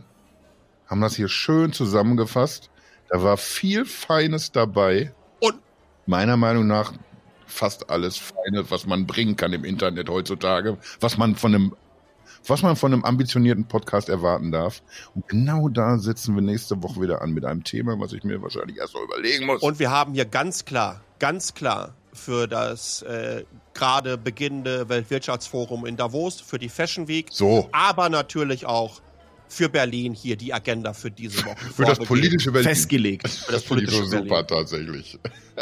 haben das hier schön zusammengefasst. Da war viel Feines dabei. Und Meiner Meinung nach fast alles Feine, was man bringen kann im Internet heutzutage, was man von einem, was man von einem ambitionierten Podcast erwarten darf. Und genau da setzen wir nächste Woche wieder an mit einem Thema, was ich mir wahrscheinlich erst mal überlegen muss. Und wir haben hier ganz klar, ganz klar für das äh, gerade beginnende Weltwirtschaftsforum in Davos, für die Fashion Week, so, aber natürlich auch für Berlin hier die Agenda für diese Woche. für das politische Berlin. Festgelegt. Für das ich politische so super Berlin. tatsächlich. *laughs*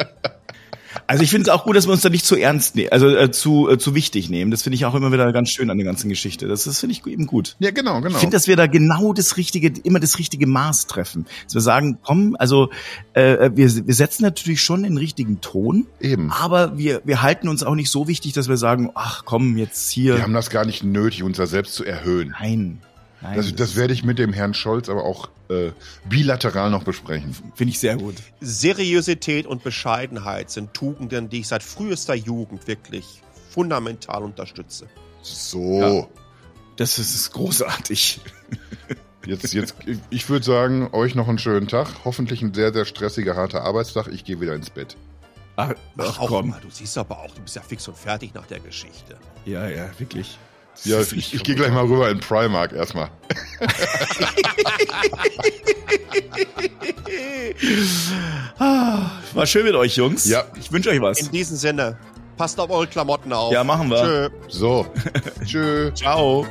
Also ich finde es auch gut, dass wir uns da nicht zu ernst nehmen, also äh, zu, äh, zu wichtig nehmen. Das finde ich auch immer wieder ganz schön an der ganzen Geschichte. Das, das finde ich eben gut. Ja, genau, genau. Ich finde, dass wir da genau das richtige, immer das richtige Maß treffen. Dass wir sagen, komm, also äh, wir, wir setzen natürlich schon den richtigen Ton, Eben. aber wir, wir halten uns auch nicht so wichtig, dass wir sagen, ach komm, jetzt hier. Wir haben das gar nicht nötig, uns da selbst zu erhöhen. nein, nein. Das, das werde ich mit dem Herrn Scholz aber auch äh, bilateral noch besprechen. finde ich sehr gut. Seriosität und Bescheidenheit sind Tugenden, die ich seit frühester Jugend wirklich fundamental unterstütze. So, Ja. Das ist, ist großartig. *laughs* jetzt, jetzt, ich- würde sagen, euch noch einen schönen Tag. Hoffentlich ein sehr, sehr stressiger, harter Arbeitstag. Ich gehe wieder ins Bett. Ach, Ach, ach auch komm. mal, du siehst aber auch, du bist ja fix und fertig nach der Geschichte. Ja, ja, wirklich. Ja, ich, ich gehe gleich mal rüber in Primark erstmal. Ah, War schön mit euch, Jungs. Ja. Ich wünsche euch was. In diesem Sinne, passt auf eure Klamotten auf. Ja, machen wir. Tschö. So. *laughs* Tschö. Ciao.